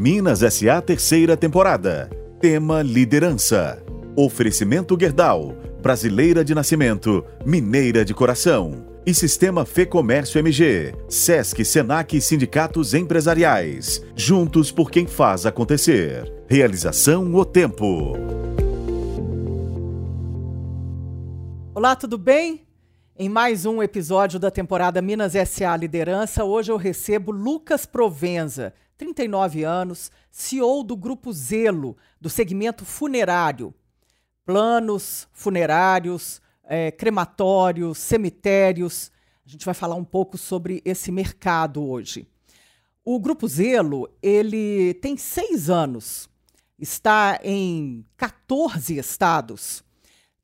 Minas SA terceira temporada. Tema Liderança. Oferecimento Gerdau. Brasileira de nascimento, mineira de coração. E Sistema Fê Comércio MG. Sesc, Senac e Sindicatos Empresariais. Juntos por quem faz acontecer. Realização O Tempo. Olá, tudo bem? Em mais um episódio da temporada Minas SA Liderança, hoje eu recebo Lucas Provenza, 39 anos, CEO do Grupo Zelo, do segmento funerário. Planos funerários, é, crematórios, cemitérios. A gente vai falar um pouco sobre esse mercado hoje. O Grupo Zelo, ele tem seis anos, está em 14 estados.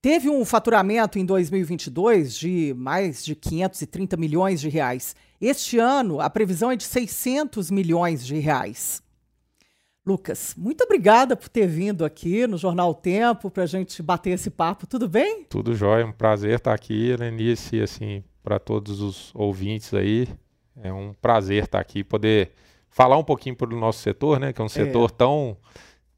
Teve um faturamento em 2022 de mais de 530 milhões de reais este ano, a previsão é de 600 milhões de reais. Lucas, muito obrigada por ter vindo aqui no Jornal Tempo para a gente bater esse papo. Tudo bem? Tudo jóia, um prazer estar aqui, Lenice, assim, para todos os ouvintes aí. É um prazer estar aqui, poder falar um pouquinho para o nosso setor, né? Que é um setor é. tão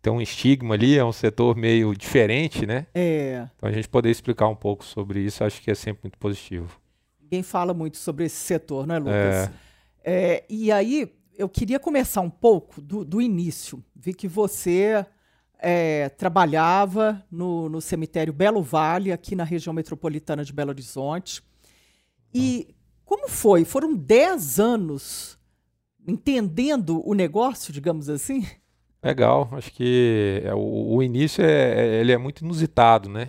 tem um estigma ali, é um setor meio diferente, né? É. Então a gente poder explicar um pouco sobre isso, acho que é sempre muito positivo. Ninguém fala muito sobre esse setor, não é, Lucas? É. É, e aí, eu queria começar um pouco do, do início. Vi que você é, trabalhava no, no, cemitério Belo Vale, aqui na região metropolitana de Belo Horizonte. E como foi? Foram 10 anos entendendo o negócio, digamos assim? Legal, acho que é, o, o início é, é, ele é muito inusitado, né?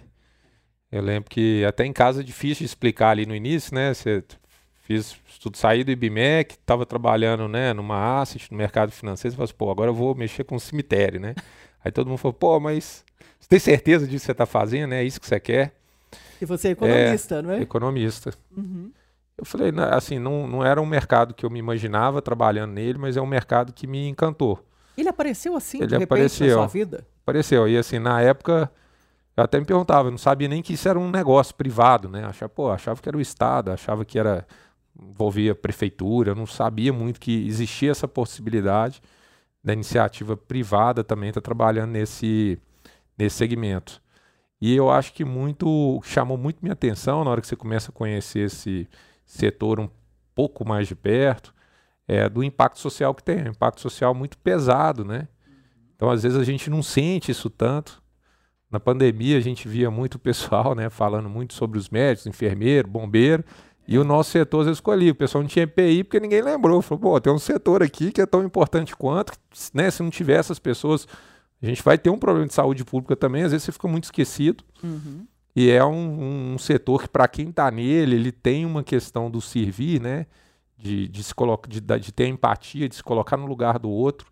Eu lembro que até em casa é difícil explicar ali no início, né? Você fiz tudo saí do IBMEC, estava trabalhando, né, numa asset, no mercado financeiro, você fala assim, pô, agora eu vou mexer com cemitério, né? Aí todo mundo falou, pô, mas você tem certeza disso que você está fazendo, né? É isso que você quer? E você é economista, é, não é? Economista. Uhum. Eu falei, assim, não, não era um mercado que eu me imaginava trabalhando nele, mas é um mercado que me encantou. Ele apareceu assim, Ele de repente, apareceu, na sua vida? Apareceu. E assim, na época, eu até me perguntava, eu não sabia nem que isso era um negócio privado, né? Achava, pô, achava que era o Estado, achava que era envolvia prefeitura, eu não sabia muito que existia essa possibilidade da iniciativa privada também estar tá trabalhando nesse, nesse segmento. E eu acho que muito chamou muito minha atenção na hora que você começa a conhecer esse setor um pouco mais de perto, é do impacto social que tem, um impacto social muito pesado, né? Então, às vezes a gente não sente isso tanto, na pandemia a gente via muito pessoal né, falando muito sobre os médicos, enfermeiro, bombeiro, e o nosso setor às vezes escolhia. O pessoal não tinha EPI porque ninguém lembrou. Falou, pô, tem um setor aqui que é tão importante quanto, né? Se não tiver essas pessoas, a gente vai ter um problema de saúde pública também, às vezes você fica muito esquecido. Uhum. E é um, um setor que, para quem está nele, ele tem uma questão do servir, né? De, de, se de, de ter empatia, de se colocar no lugar do outro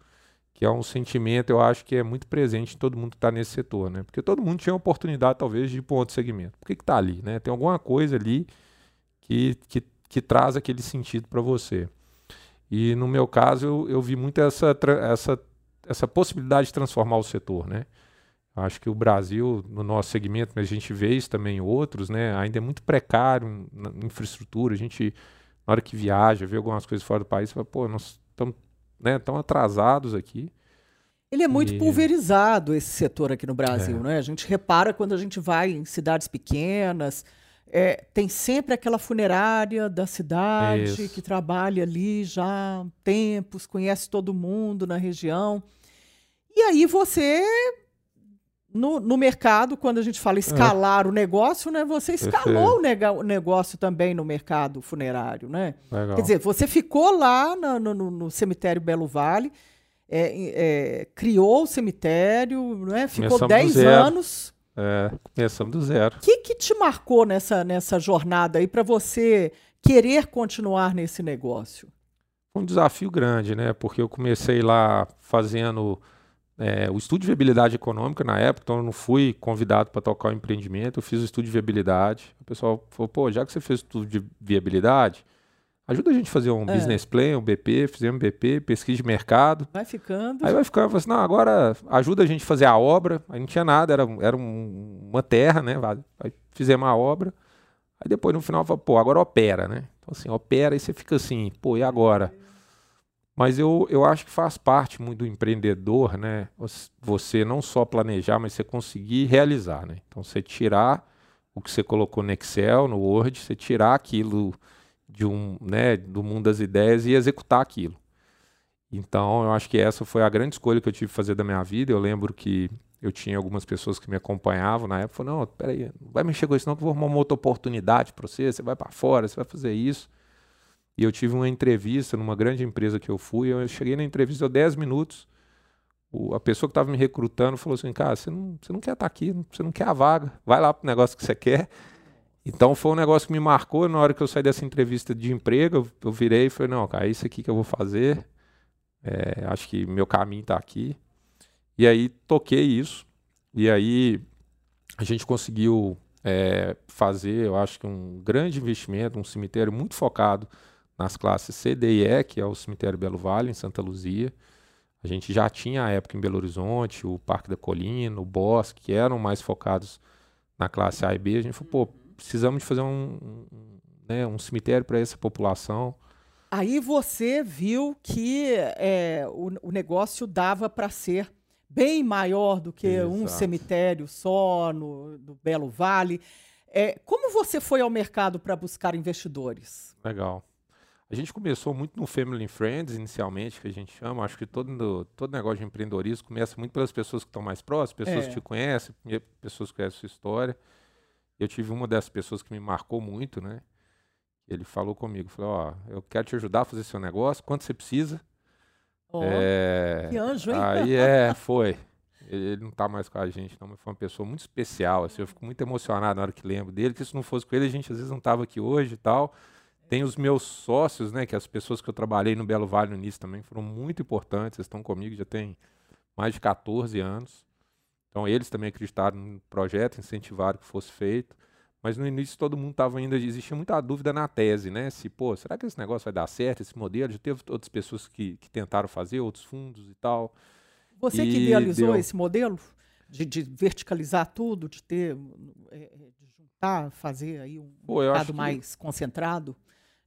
que é um sentimento, eu acho que é muito presente em todo mundo que está nesse setor, né? Porque todo mundo tinha a oportunidade, talvez, de ir para outro segmento. Por que está ali, né? Tem alguma coisa ali que, que, que traz aquele sentido para você. E no meu caso, eu, eu vi muito essa, essa, essa possibilidade de transformar o setor, né? Acho que o Brasil, no nosso segmento, mas a gente vê isso também em outros, né? Ainda é muito precário na infraestrutura. A gente, na hora que viaja, vê algumas coisas fora do país, fala, pô, nós estamos né, tão atrasados aqui. Ele é muito e... pulverizado, esse setor aqui no Brasil. É. Né? A gente repara quando a gente vai em cidades pequenas, é, tem sempre aquela funerária da cidade Isso. que trabalha ali já há tempos, conhece todo mundo na região. E aí você no, no mercado, quando a gente fala escalar é. o negócio, né, você escalou o, o, negócio também no mercado funerário, né? Legal. Quer dizer, você ficou lá no, no, no cemitério Belo Vale, é, é, criou o cemitério, né? Ficou 10 anos. É, começamos do zero. O que, que te marcou nessa, nessa jornada aí para você querer continuar nesse negócio? Um desafio grande, né? Porque eu comecei lá fazendo é, o estudo de viabilidade econômica na época, então eu não fui convidado para tocar o empreendimento, eu fiz o estudo de viabilidade. O pessoal falou, pô, já que você fez o estudo de viabilidade, ajuda a gente a fazer um é. business plan, um BP, fizemos um BP, pesquisa de mercado. Vai ficando. Aí vai ficando, falei assim, não, agora ajuda a gente a fazer a obra. Aí não tinha nada, era, era um, uma terra, né? Aí fizemos a obra. Aí depois no final, falou, pô, agora opera, né? Então assim, opera e você fica assim, pô, e agora? Mas eu, eu acho que faz parte muito do empreendedor, né? Você não só planejar, mas você conseguir realizar, né? Então, você tirar o que você colocou no Excel, no Word, você tirar aquilo de um, né, do mundo das ideias e executar aquilo. Então, eu acho que essa foi a grande escolha que eu tive que fazer da minha vida. Eu lembro que eu tinha algumas pessoas que me acompanhavam na época, falaram, não, peraí, não vai mexer com isso não, que eu vou arrumar uma outra oportunidade para você, você vai para fora, você vai fazer isso. E eu tive uma entrevista numa grande empresa que eu fui, eu cheguei na entrevista, deu 10 minutos, o, a pessoa que estava me recrutando falou assim, cara, você não, você não quer estar tá aqui, você não quer a vaga, vai lá pro negócio que você quer. Então foi um negócio que me marcou, na hora que eu saí dessa entrevista de emprego, eu, eu virei e falei, não, cara, é isso aqui que eu vou fazer, é, acho que meu caminho está aqui. E aí toquei isso. E aí a gente conseguiu é, fazer, eu acho que um grande investimento, um cemitério muito focado nas classes C, D e E, que é o cemitério Belo Vale, em Santa Luzia. A gente já tinha a época em Belo Horizonte, o Parque da Colina, o Bosque, que eram mais focados na classe A e B. A gente falou, pô, precisamos de fazer um, um, né, um cemitério para essa população. Aí você viu que é, o, o negócio dava para ser bem maior do que Exato. um cemitério só no, no Belo Vale. É, como você foi ao mercado para buscar investidores? Legal. A gente começou muito no Family Friends, inicialmente, que a gente chama. Acho que todo, todo negócio de empreendedorismo começa muito pelas pessoas que estão mais próximas, pessoas é. que te conhecem, pessoas que conhecem a sua história. Eu tive uma dessas pessoas que me marcou muito, né? Ele falou comigo, falou, ó, eu quero te ajudar a fazer seu negócio, quanto você precisa? Oh, é, que anjo, hein? Aí é, foi. Ele, ele não está mais com a gente, não, mas foi uma pessoa muito especial. Assim, eu fico muito emocionado na hora que lembro dele, que se não fosse com ele, a gente às vezes não estava aqui hoje e tal. Tem os meus sócios, né, que as pessoas que eu trabalhei no Belo Vale no início também foram muito importantes, eles estão comigo já tem mais de 14 anos. Então eles também acreditaram no projeto, incentivaram que fosse feito. Mas no início todo mundo estava ainda, existia muita dúvida na tese, né? Se, pô, será que esse negócio vai dar certo, esse modelo? Já teve outras pessoas que, que tentaram fazer, outros fundos e tal. Você e que idealizou deu... esse modelo? De, de, verticalizar tudo, de ter, é, é de juntar, fazer aí um pô, mercado mais que... concentrado?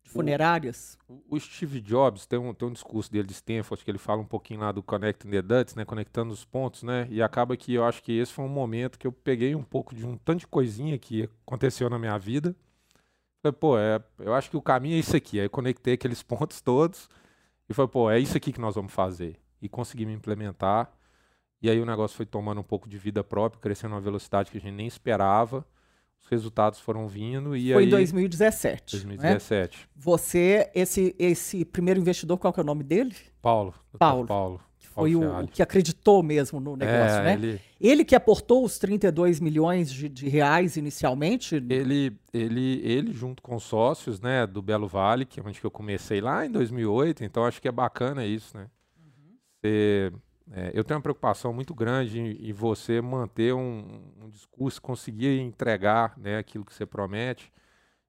Funerárias. O, o, Steve Jobs tem um, tem um discurso dele de Stanford que ele fala um pouquinho lá do Connecting the Dots, né, conectando os pontos, né, e acaba que eu acho que esse foi um momento que eu peguei um pouco de um tanto de coisinha que aconteceu na minha vida. Falei, pô, é, eu acho que o caminho é isso aqui. Aí eu conectei aqueles pontos todos e falei, pô, é isso aqui que nós vamos fazer. E consegui me implementar. E aí o negócio foi tomando um pouco de vida própria, crescendo uma velocidade que a gente nem esperava os resultados foram vindo e Foi aí... em 2017. 2017. Né? Você, esse, esse primeiro investidor, qual que é o nome dele? Paulo. Paulo. Paulo. Que foi o, o, que acreditou mesmo no negócio, é, né? Ele... ele que aportou os 32 milhões de, de, reais inicialmente? Ele, ele, ele, junto com sócios né, do Belo Vale, que é onde eu comecei lá em 2008, então acho que é bacana isso, né? Uhum. Você é, eu tenho uma preocupação muito grande em, em você manter um, um, discurso, conseguir entregar né, aquilo que você promete.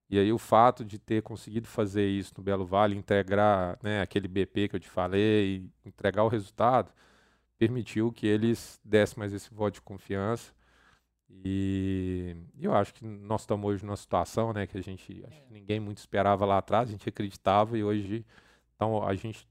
E aí o fato de ter conseguido fazer isso no Belo Vale, integrar né, aquele BP que eu te falei, entregar o resultado, permitiu que eles dessem mais esse voto de confiança. E eu acho que nós estamos hoje numa situação né, que a gente, acho que ninguém muito esperava lá atrás, a gente acreditava e hoje então, a gente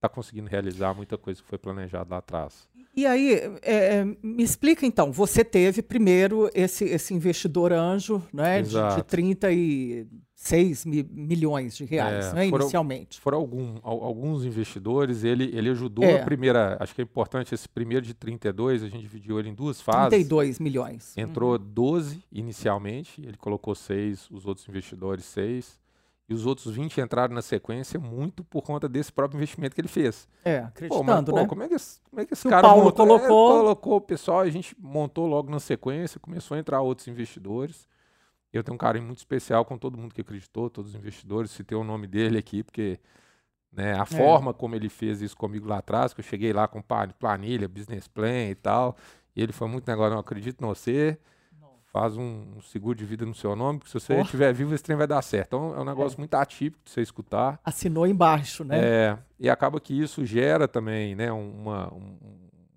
está conseguindo realizar muita coisa que foi planejada lá atrás. E aí, é, é, me explica então, você teve primeiro esse, esse investidor anjo né, de, de 36 mi, milhões de reais, é, né, foram, inicialmente. Foram algum, alguns investidores, ele, ele ajudou é. a primeira, acho que é importante, esse primeiro de 32, a gente dividiu ele em duas fases. 32 milhões. Entrou uhum. 12 inicialmente, ele colocou seis, os outros investidores seis e os outros 20 entraram na sequência muito por conta desse próprio investimento que ele fez. É, acreditando, pô, mas, pô, né? Como é que esse, como é que esse que cara o Paulo montou? colocou... É, colocou o pessoal, a gente montou logo na sequência, começou a entrar outros investidores. Eu tenho um carinho muito especial com todo mundo que acreditou, todos os investidores, citei o nome dele aqui, porque né, a é. forma como ele fez isso comigo lá atrás, que eu cheguei lá com planilha, business plan e tal, e ele foi muito negócio, não acredito em você, faz um, seguro de vida no seu nome, porque se você oh. estiver vivo, esse trem vai dar certo. Então é um negócio é. muito atípico de você escutar. Assinou embaixo, né? É, e acaba que isso gera também, né, uma,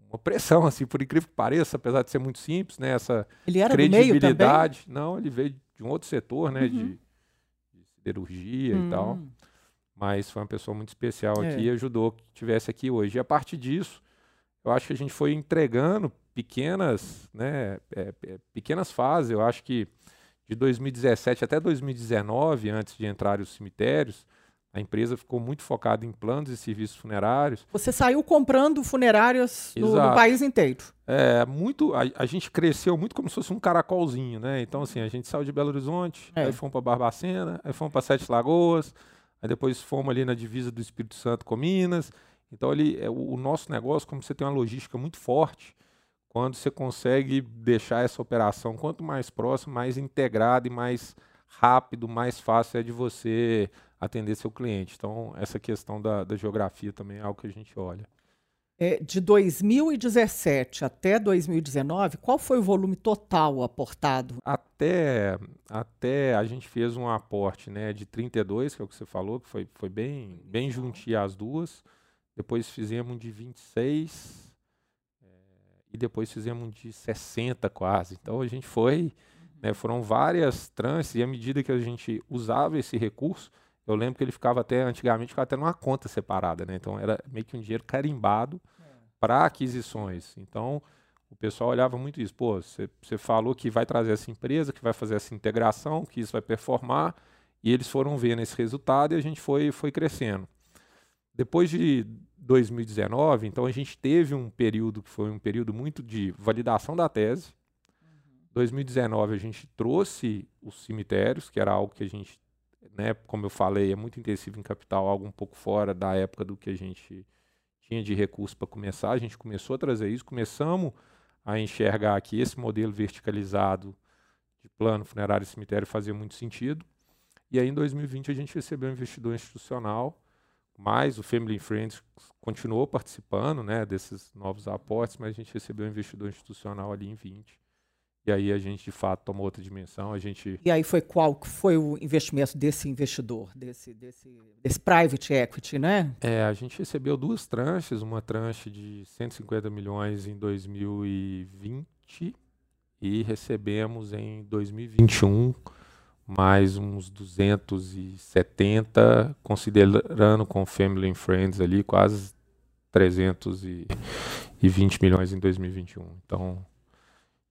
uma pressão, assim, por incrível que pareça, apesar de ser muito simples, né, essa ele era credibilidade. Não, ele veio de um outro setor, né, uhum. de, de, siderurgia hum. e tal. mas foi uma pessoa muito especial aqui é. e ajudou que tivesse aqui hoje. E a partir disso, eu acho que a gente foi entregando pequenas, né, é, é, pequenas fases. Eu acho que de 2017 até 2019, antes de entrar os cemitérios, a empresa ficou muito focada em planos e serviços funerários. Você saiu comprando funerárias no, no, país inteiro. É, muito. A, a, gente cresceu muito como se fosse um caracolzinho, né? Então, assim, a gente saiu de Belo Horizonte, é. aí fomos para Barbacena, aí fomos para Sete Lagoas, aí depois fomos ali na divisa do Espírito Santo com Minas. Então, ali, é, o, nosso negócio, como você tem uma logística muito forte, quando você consegue deixar essa operação quanto mais próximo, mais integrada e mais rápido, mais fácil é de você atender seu cliente. Então, essa questão da, da geografia também é algo que a gente olha. É, de 2017 até 2019, qual foi o volume total aportado? Até, até a gente fez um aporte né, de 32, que é o que você falou, que foi, foi bem, bem juntinho as duas. Depois fizemos de 26 é, e depois fizemos de 60 quase. Então a gente foi, né, foram várias trances e à medida que a gente usava esse recurso, eu lembro que ele ficava até, antigamente, ficava até numa conta separada, né? Então era meio que um dinheiro carimbado é. para aquisições. Então o pessoal olhava muito isso. Pô, você falou que vai trazer essa empresa, que vai fazer essa integração, que isso vai performar, e eles foram vendo esse resultado e a gente foi, foi crescendo. Depois de 2019, então a gente teve um período que foi um período muito de validação da tese. Uhum. 2019 a gente trouxe os cemitérios, que era algo que a gente né, como eu falei, é muito intensivo em capital, algo um pouco fora da época do que a gente tinha de recurso para começar. A gente começou a trazer isso, começamos a enxergar que esse modelo verticalizado de plano funerário e cemitério fazia muito sentido. E aí, em 2020, a gente recebeu um investidor institucional, mas o Family Friends continuou participando né, desses novos aportes, mas a gente recebeu um investidor institucional ali em 20. E aí a gente de fato tomou outra dimensão. A gente E aí foi qual foi o investimento desse investidor, desse, desse, desse private equity, né? É, a gente recebeu duas tranches, uma tranche de 150 milhões em 2020 e recebemos em 2021 mais uns 270, considerando com Family and Friends ali, quase 320 milhões em 2021. Então,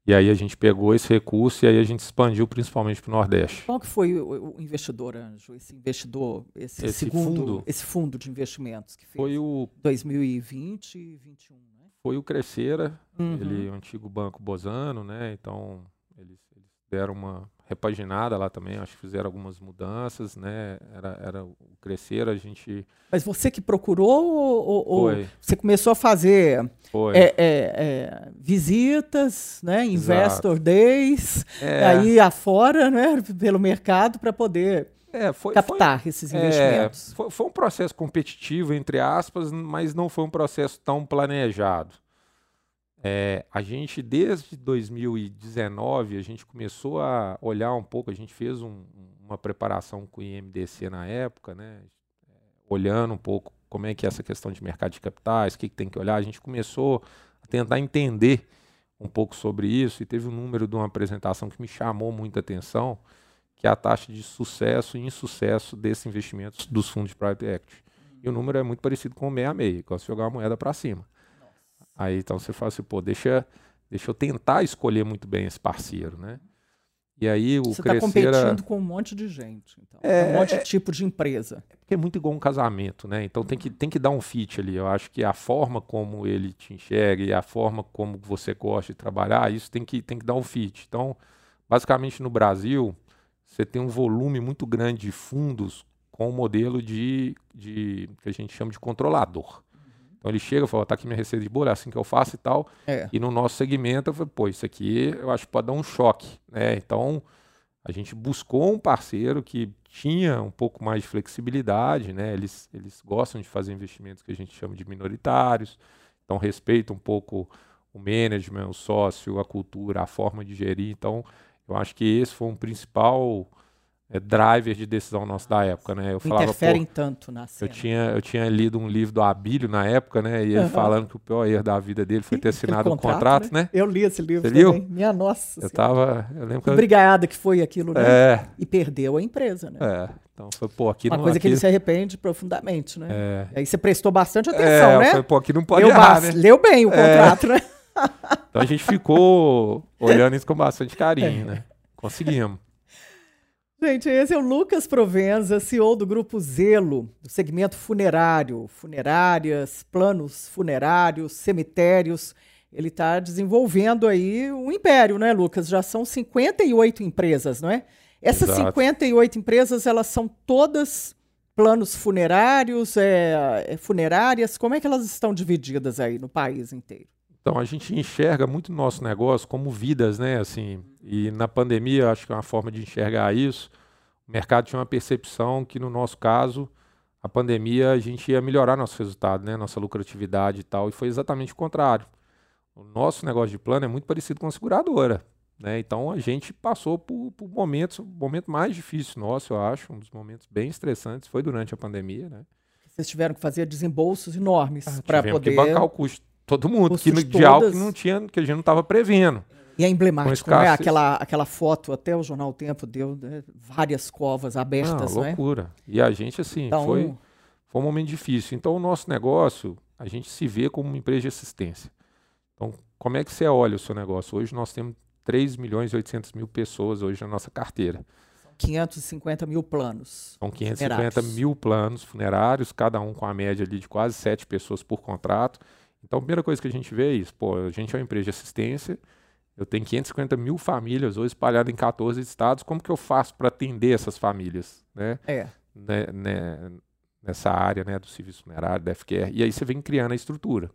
e aí a gente pegou esse recurso e aí a gente expandiu principalmente para o Nordeste. Qual que foi o, investidor, Anjo? Esse investidor, esse, esse segundo, fundo, esse fundo de investimentos que fez? Foi o 2020 e 2021, né? Foi o Crescera, uhum. ele é o antigo Banco Bozano, né? Então eles, eles deram uma repaginada lá também, acho que fizeram algumas mudanças, né? Era, era o crescer, a gente. Mas você que procurou ou, ou você começou a fazer é, é, é, visitas, né? Investor Exato. days, é. aí afora, né? Pelo mercado para poder é, foi, captar foi, esses investimentos. É, foi, foi um processo competitivo, entre aspas, mas não foi um processo tão planejado. É, a gente, desde 2019, a gente começou a olhar um pouco, a gente fez um, uma preparação com o IMDC na época, né? É, olhando um pouco como é que é essa questão de mercado de capitais, o que, que tem que olhar. A gente começou a tentar entender um pouco sobre isso e teve um número de uma apresentação que me chamou muita atenção, que é a taxa de sucesso e insucesso desses investimentos dos fundos de private equity. E o número é muito parecido com o 66, gosta de jogar a moeda para cima. Aí então você fala assim, pô, deixa, deixa eu tentar escolher muito bem esse parceiro, né? E aí o Você está competindo com um monte de gente, então. É, um monte de tipo de empresa. É porque é muito igual um casamento, né? Então tem que, tem que dar um fit ali. Eu acho que a forma como ele te enxerga e a forma como você gosta de trabalhar, isso tem que, tem que dar um fit. Então, basicamente no Brasil, você tem um volume muito grande de fundos com o modelo de, de que a gente chama de controlador. Então ele chega e fala, tá aqui minha receita de bolo, é assim que eu faço e tal. É. E no nosso segmento eu falei, pô, isso aqui eu acho que pode dar um choque, né? Então a gente buscou um parceiro que tinha um pouco mais de flexibilidade, né? Eles, eles gostam de fazer investimentos que a gente chama de minoritários, então respeitam um pouco o management, o sócio, a cultura, a forma de gerir. Então eu acho que esse foi um principal é, driver de decisão nosso da época, né? Eu falava, Interferem tanto na cena. Eu tinha, eu tinha lido um livro do Abílio na época, né? E ele uhum. falando que o pior erro da vida dele foi ter assinado o um contrato, né? né? Eu li esse livro Você também. Liu? Minha nossa. Eu tava, eu lembro que eu... Brigada que foi aquilo, né? É. E perdeu a empresa, né? É. Então foi, pô, aqui Uma não, coisa aqui... que ele se arrepende profundamente, né? É. Aí você prestou bastante atenção, é, né? Foi, pô, aqui não pode leu, errar, né? leu bem o É. contrato, né? Então a gente ficou olhando isso com bastante carinho, né? Conseguimos. Gente, esse é o Lucas Provenza, CEO do Grupo Zelo, do segmento funerário, funerárias, planos funerários, cemitérios. Ele está desenvolvendo aí um império, né, Lucas? Já são 58 empresas, não é? Essas Exato. 58 empresas, elas são todas planos funerários, é, é, funerárias. Como é que elas estão divididas aí no país inteiro? Então a gente enxerga muito o nosso negócio como vidas, né? Assim, e na pandemia acho que é uma forma de enxergar isso. O mercado tinha uma percepção que no nosso caso a pandemia a gente ia melhorar nosso resultado, né? Nossa lucratividade e tal. E foi exatamente o contrário. O nosso negócio de plano é muito parecido com a seguradora. Né? Então a gente passou por, por momentos, o momento mais difícil nosso, eu acho, um dos momentos bem estressantes foi durante a pandemia. Né? Vocês tiveram que fazer desembolsos enormes Ah, para poder que bancar o custo todo mundo, que, de algo que todas. não tinha, que a gente não estava prevendo. E é emblemático, né? Aquela, aquela foto, até o Jornal Tempo deu né? várias covas abertas, não é? loucura. E a gente, assim, Então, foi, foi um momento difícil. Então, o nosso negócio, a gente se vê como uma empresa de assistência. Então, como é que você olha o seu negócio? Hoje nós temos 3 milhões e 800 mil pessoas hoje na nossa carteira. 550 mil planos. São 550 Funerários. mil planos funerários, cada um com a média ali de quase 7 pessoas por contrato. Então, a primeira coisa que a gente vê é isso. Pô, a gente é uma empresa de assistência, eu tenho 550 mil famílias hoje espalhadas em 14 estados. Como que eu faço para atender essas famílias? Né? É. né, né, nessa área né, do serviço funerário, da FQR. E aí você vem criando a estrutura.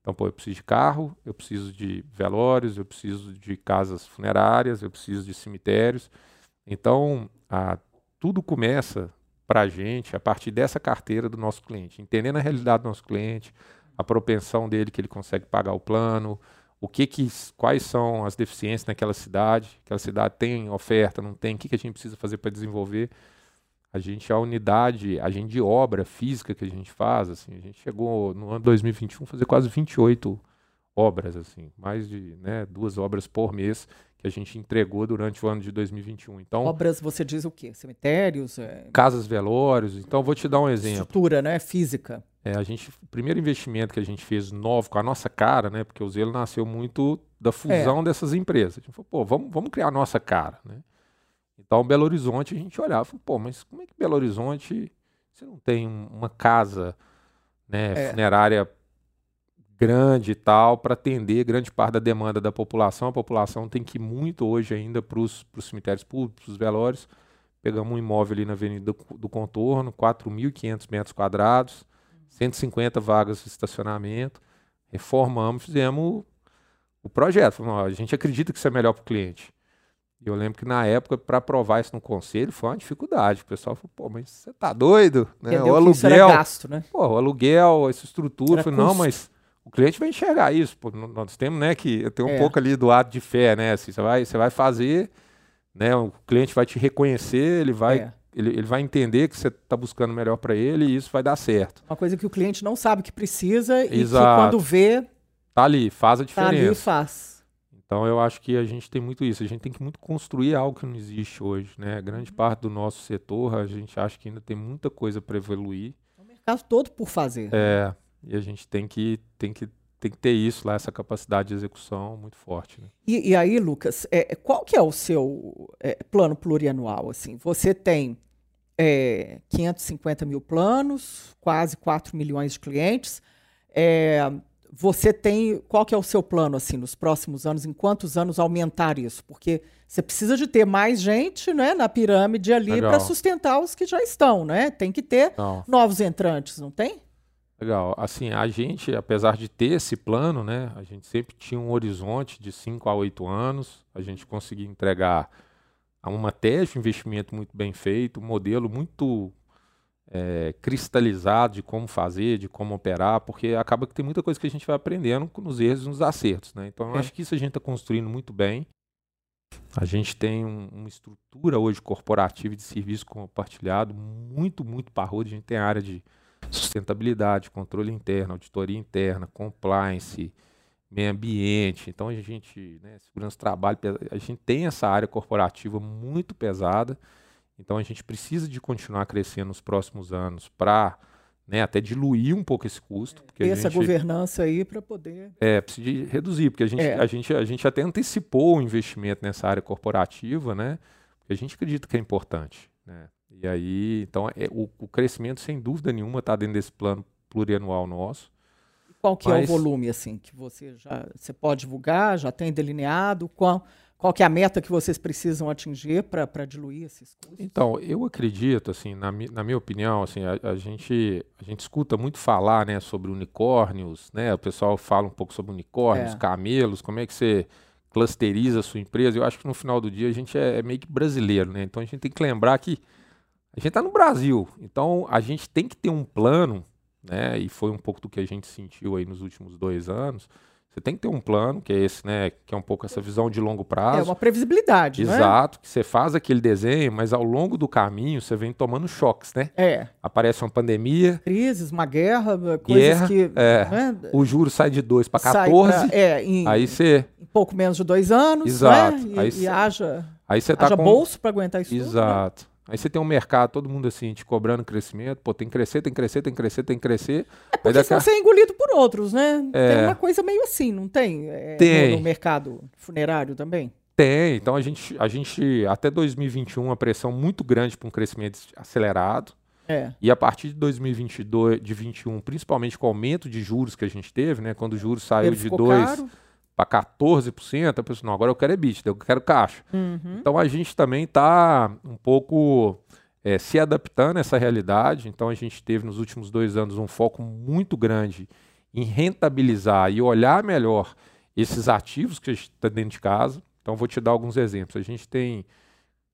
Então, pô, eu preciso de carro, eu preciso de velórios, eu preciso de casas funerárias, eu preciso de cemitérios. Então, a, tudo começa para a gente a partir dessa carteira do nosso cliente, entendendo a realidade do nosso cliente, a propensão dele que ele consegue pagar o plano, o que que, quais são as deficiências naquela cidade, aquela cidade tem oferta, não tem, o que, que a gente precisa fazer para desenvolver. A gente, a unidade, a gente de obra física que a gente faz, assim, a gente chegou no ano 2021 a fazer quase 28 obras, assim, mais de né, duas obras por mês que a gente entregou durante o ano de 2021. Então, Obras, você diz o quê? Cemitérios? É, casas velórios. Então, vou te dar um exemplo. estrutura, né? Física. É, a gente, o primeiro investimento que a gente fez novo com a nossa cara, né? Porque o Zelo nasceu muito da fusão dessas empresas. A gente falou, pô, vamos, vamos criar a nossa cara, né? Então, Belo Horizonte, a gente olhava, falou, pô, mas como é que Belo Horizonte você não tem um- uma casa, né, É. funerária grande e tal para atender grande parte da demanda da população? A população tem que ir muito hoje ainda para os cemitérios públicos, para os velórios. Pegamos um imóvel ali na Avenida do, do Contorno, 4.500 metros quadrados, 150 vagas de estacionamento. Reformamos, fizemos o projeto. Falamos, ó, a gente acredita que isso é melhor para o cliente. E eu lembro que na época, para aprovar isso no conselho, foi uma dificuldade. O pessoal falou, pô, mas você tá doido? Né? Entendeu O aluguel, gasto, né? pô, o aluguel, essa estrutura. Falei, não, mas o cliente vai enxergar isso. Pô, nós temos, né, que ter um É. pouco ali do ato de fé, né? Assim, você vai, você vai fazer, né? O cliente vai te reconhecer, ele vai, É. ele, ele vai entender que você está buscando melhor para ele e isso vai dar certo. Uma coisa que o cliente não sabe que precisa e que quando vê, Tá ali, faz a tá ali e diferença. faz. Então eu acho que a gente tem muito isso. A gente tem que muito construir algo que não existe hoje, né? Grande Uhum. parte do nosso setor, a gente acha que ainda tem muita coisa para evoluir. O mercado todo por fazer. É, e a gente tem que, tem que, tem que ter isso lá, essa capacidade de execução muito forte. Né? E, e aí, Lucas, é, qual que é o seu é, plano plurianual? Assim, você tem é, 550 mil planos, quase 4 milhões de clientes. É, você tem qual que é o seu plano assim nos próximos anos? Em quantos anos aumentar isso? Porque você precisa de ter mais gente, né, na pirâmide ali para sustentar os que já estão, né? Tem que ter Não, novos entrantes, não tem? Legal. Assim, a gente, apesar de ter esse plano, né? A gente sempre tinha um horizonte de 5 a 8 anos. A gente conseguia entregar a uma tese de investimento muito bem feito, um modelo muito é, cristalizado de como fazer, de como operar, porque acaba que tem muita coisa que a gente vai aprendendo com- nos erros e nos acertos, né? Então, eu É. acho que isso a gente está construindo muito bem. A gente tem um, uma estrutura hoje corporativa de serviço compartilhado muito, muito parruda. A gente tem a área de sustentabilidade, controle interno, auditoria interna, compliance, meio ambiente. Então a gente, né, segurança do trabalho, a gente tem essa área corporativa muito pesada. Então a gente precisa de continuar crescendo nos próximos anos para né, até diluir um pouco esse custo. Porque Ter essa gente, governança aí para poder. É, precisa reduzir, porque a gente, é. a, gente, a gente até antecipou o investimento nessa área corporativa, né? Porque a gente acredita que é importante. Né? E aí, então, é, o, o crescimento, sem dúvida nenhuma, está dentro desse plano plurianual nosso. Qual que Mas... é o volume, assim, que você já você pode divulgar, já tem delineado? Qual, qual que é a meta que vocês precisam atingir para diluir esses custos? Então, eu acredito, assim, na, na minha opinião, assim, a, a, gente, a gente escuta muito falar, né, sobre unicórnios, né, o pessoal fala um pouco sobre unicórnios, é. camelos, como é que você clusteriza a sua empresa. Eu acho que no final do dia a gente é, é meio que brasileiro, né, então a gente tem que lembrar que a gente está no Brasil, então a gente tem que ter um plano, né, e foi um pouco do que a gente sentiu aí nos últimos dois anos, você tem que ter um plano, que é esse, né? Que é um pouco essa visão de longo prazo. É uma previsibilidade, né? Exato, que você faz aquele desenho, mas ao longo do caminho você vem tomando choques, né? É. Aparece uma pandemia. Crises, uma guerra, coisas guerra, que. É. Né? O juro sai de 2 para 14. Pra, é, em, aí você. Em pouco menos de dois anos. Né? Exato. Né? E, aí e haja. Aí você tá haja com... bolso para aguentar isso. Exato. Tudo, né? Aí você tem um mercado, todo mundo assim, te cobrando crescimento, pô, tem que crescer, tem que crescer, tem que crescer, tem que crescer. É porque daqui... você é engolido por outros, né? É... Tem uma coisa meio assim, não tem? É, tem. No, no, mercado funerário também? Tem, então a gente, a gente até 2021, uma pressão muito grande para um crescimento acelerado. É. E a partir de 2022, de 21, principalmente com o aumento de juros que a gente teve, né? Quando o juros saiu de 2 para 14%, a pessoa, não, agora eu quero é EBITDA, eu quero caixa. Uhum. Então a gente também está um pouco é, se adaptando a essa realidade. Então a gente teve nos últimos dois anos um foco muito grande em rentabilizar e olhar melhor esses ativos que a gente está dentro de casa. Então vou te dar alguns exemplos. A gente tem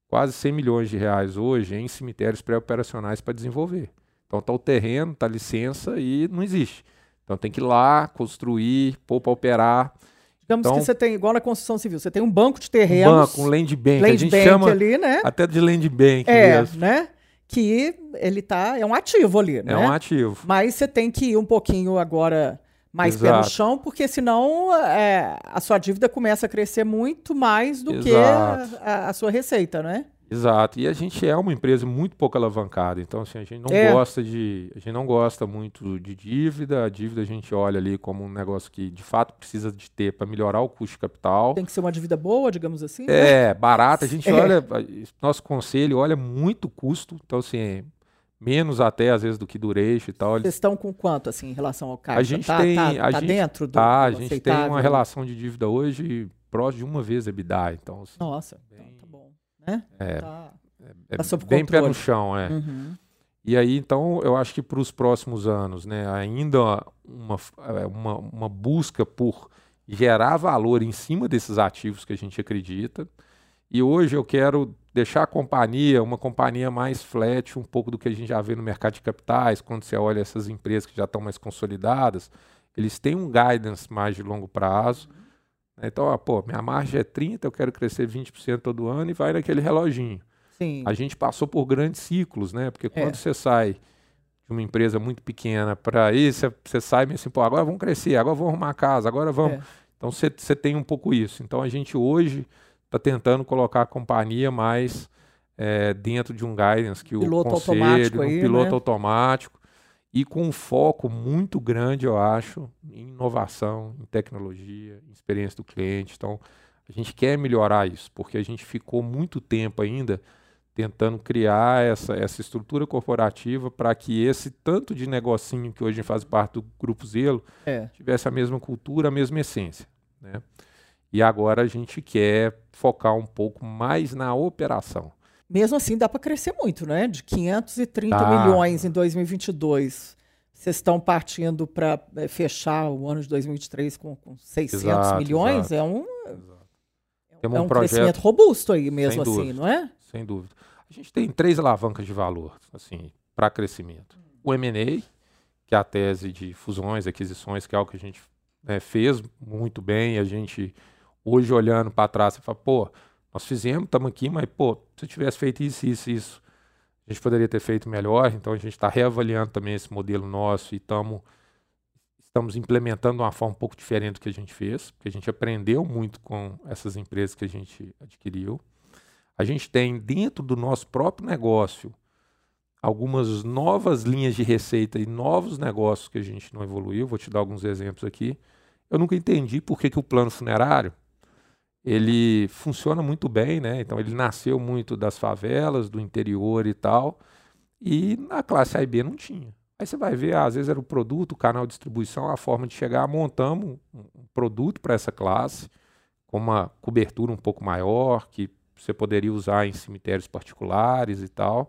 quase 100 milhões de reais hoje em cemitérios pré-operacionais para desenvolver. Então está o terreno, está a licença e não existe. Então tem que ir lá, construir, pôr para operar. Digamos então, que você tem, igual na construção civil, você tem um banco de terrenos. Um banco, um land bank. Land a gente bank chama ali, né? Até de land bank é, mesmo. né? Que ele tá, é um ativo ali, é né? É um ativo. Mas você tem que ir um pouquinho agora mais Exato. pé no chão, porque senão é, a sua dívida começa a crescer muito mais do Exato. que a, a, sua receita, né? Exato. E a gente é uma empresa muito pouco alavancada, então assim, a gente não é. gosta de, a gente não gosta muito de dívida. A dívida a gente olha ali como um negócio que de fato precisa de ter para melhorar o custo de capital. Tem que ser uma dívida boa, digamos assim. É, né? barata. A gente é. olha, nosso conselho olha muito custo, então assim, menos até às vezes do que duration e tal. Vocês estão com quanto assim em relação ao caixa? A gente tá, tem, tá, a tá gente, dentro do, tá, a gente tem uma relação de dívida hoje próximo de uma vez EBITDA, então. Assim, Nossa, bem, né? É. Tá é, tá sob bem controle. pé no chão, é. Uhum. E aí, então, eu acho que para os próximos anos, né, ainda uma, é, uma, uma busca por gerar valor em cima desses ativos que a gente acredita. E hoje eu quero deixar a companhia, uma companhia mais flat, um pouco do que a gente já vê no mercado de capitais, quando você olha essas empresas que já estão mais consolidadas, eles têm um guidance mais de longo prazo. Então, ó, pô, minha margem é 30, eu quero crescer 20% todo ano e vai naquele reloginho. Sim. A gente passou por grandes ciclos, né? Porque quando é. você sai de uma empresa muito pequena para isso, você sai meio assim, pô, agora vamos crescer, agora vamos arrumar casa, agora vamos. É. Então você tem um pouco isso. Então a gente hoje está tentando colocar a companhia mais é, dentro de um guidance que piloto o conselho, automático um aí, piloto né? automático e com um foco muito grande, eu acho, em inovação, em tecnologia, em experiência do cliente. Então a gente quer melhorar isso, porque a gente ficou muito tempo ainda tentando criar essa, essa estrutura corporativa para que esse tanto de negocinho que hoje faz parte do Grupo Zelo é. tivesse a mesma cultura, a mesma essência. Né? E agora a gente quer focar um pouco mais na operação. Mesmo assim, dá para crescer muito, né? De 530 tá. milhões em 2022. Vocês estão partindo para é, fechar o ano de 2023 com, com 600 exato, milhões? Exato. É um, é um, um projeto, crescimento robusto aí mesmo assim, não é? sem dúvida. A gente tem três alavancas de valor, assim, para crescimento. O M&A, que é a tese de fusões, aquisições, que é algo que a gente né, fez muito bem. A gente, hoje olhando para trás, você fala, pô, Nós fizemos, estamos aqui, mas, pô, se eu tivesse feito isso, isso, isso, a gente poderia ter feito melhor. Então, a gente está reavaliando também esse modelo nosso e tamo, estamos implementando de uma forma um pouco diferente do que a gente fez, porque a gente aprendeu muito com essas empresas que a gente adquiriu. A gente tem dentro do nosso próprio negócio algumas novas linhas de receita e novos negócios que a gente não evoluiu. Vou te dar alguns exemplos aqui. Eu nunca entendi por que, que o plano funerário ele funciona muito bem, né? Então ele nasceu muito das favelas, do interior e tal, e na classe A e B não tinha. Aí você vai ver, às vezes era o produto, o canal de distribuição, a forma de chegar, montamos um produto para essa classe, com uma cobertura um pouco maior, que você poderia usar em cemitérios particulares e tal.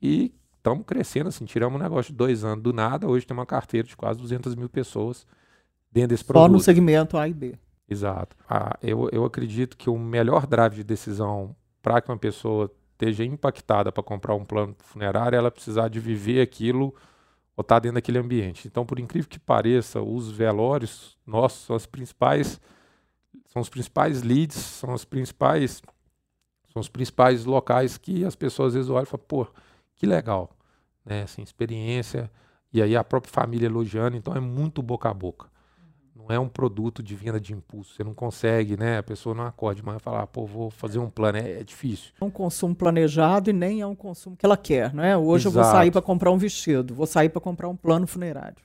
E estamos crescendo, assim, tiramos um negócio de dois anos do nada, hoje tem uma carteira de quase 200 mil pessoas dentro desse produto. Só no segmento A e B. Exato. Ah, eu, eu acredito que o melhor drive de decisão para que uma pessoa esteja impactada para comprar um plano funerário, é ela precisar de viver aquilo ou estar tá dentro daquele ambiente. Então, por incrível que pareça, os velórios nossos são as principais são os principais leads, são os principais são os principais locais que as pessoas às vezes olham e falam, pô, que legal, né? Assim, experiência e aí a própria família elogiando, então é muito boca a boca não é um produto de venda de impulso. Você não consegue, né? A pessoa não acorde mas falar, pô, vou fazer um plano. É, é, difícil. É um consumo planejado e nem é um consumo que ela quer, não é? Hoje Exato. eu vou sair para comprar um vestido, vou sair para comprar um plano funerário.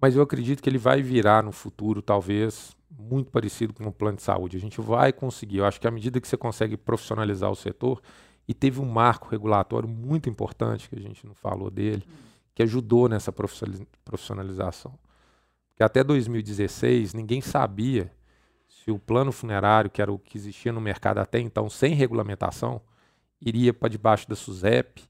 Mas eu acredito que ele vai virar no futuro, talvez, muito parecido com um plano de saúde. A gente vai conseguir. Eu acho que à medida que você consegue profissionalizar o setor, e teve um marco regulatório muito importante, que a gente não falou dele, que ajudou nessa profissionalização que até 2016 ninguém sabia se o plano funerário, que era o que existia no mercado até então, sem regulamentação, iria para debaixo da SUSEP,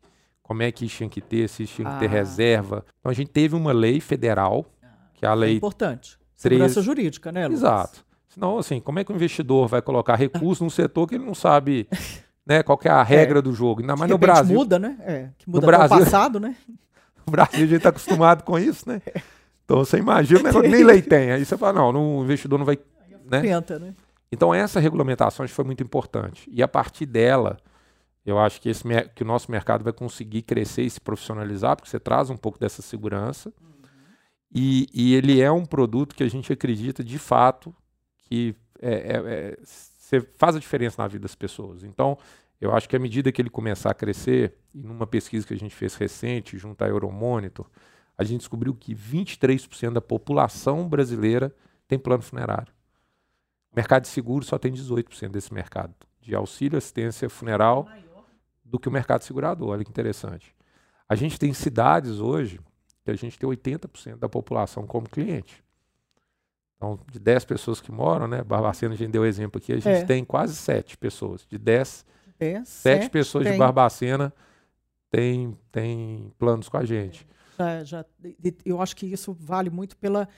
como é que tinha que ter, se tinha que ter ah. reserva. Então a gente teve uma lei federal, que é a lei. É importante. Segurança 13... jurídica, né, Lucas? Exato. Senão, assim, como é que o investidor vai colocar recurso num setor que ele não sabe né, qual é a regra é. do jogo? Ainda mais no Brasil. muda, né? É, que muda no Brasil, passado, né? No Brasil a gente está acostumado com isso, né? Então você imagina o negócio nem lei tem. Aí você fala, não, o investidor não vai. Né? Tenta, né? Então essa regulamentação foi muito importante. E a partir dela, eu acho que, esse, que o nosso mercado vai conseguir crescer e se profissionalizar, porque você traz um pouco dessa segurança. Uhum. E, e, ele é um produto que a gente acredita de fato que é, é, é, faz a diferença na vida das pessoas. Então, eu acho que à medida que ele começar a crescer, e numa pesquisa que a gente fez recente, junto à Euromonitor, a gente descobriu que 23% da população brasileira tem plano funerário. O mercado de seguro só tem 18% desse mercado de auxílio assistência funeral do que o mercado segurador. Olha que interessante. A gente tem cidades hoje que a gente tem 80% da população como cliente. Então, de 10 pessoas que moram, né? Barbacena, a gente deu exemplo aqui, a gente é. tem quase 7 pessoas. De 10, 10 7 pessoas tem. de Barbacena tem, tem planos com a gente já, já, eu acho que isso vale muito pela,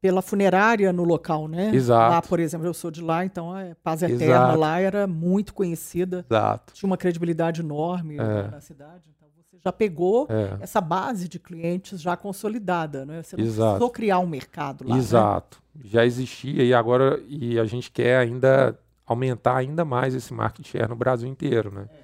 pela funerária no local, né? Exato. Lá, por exemplo, eu sou de lá, então a Paz Eterna Exato. lá era muito conhecida. Exato. Tinha uma credibilidade enorme é. na cidade. Então você já pegou é. essa base de clientes já consolidada, né? Você não Exato. precisou criar um mercado lá. Né? Exato. Né? Já existia e agora e a gente quer ainda aumentar ainda mais esse market share no Brasil inteiro, né? É.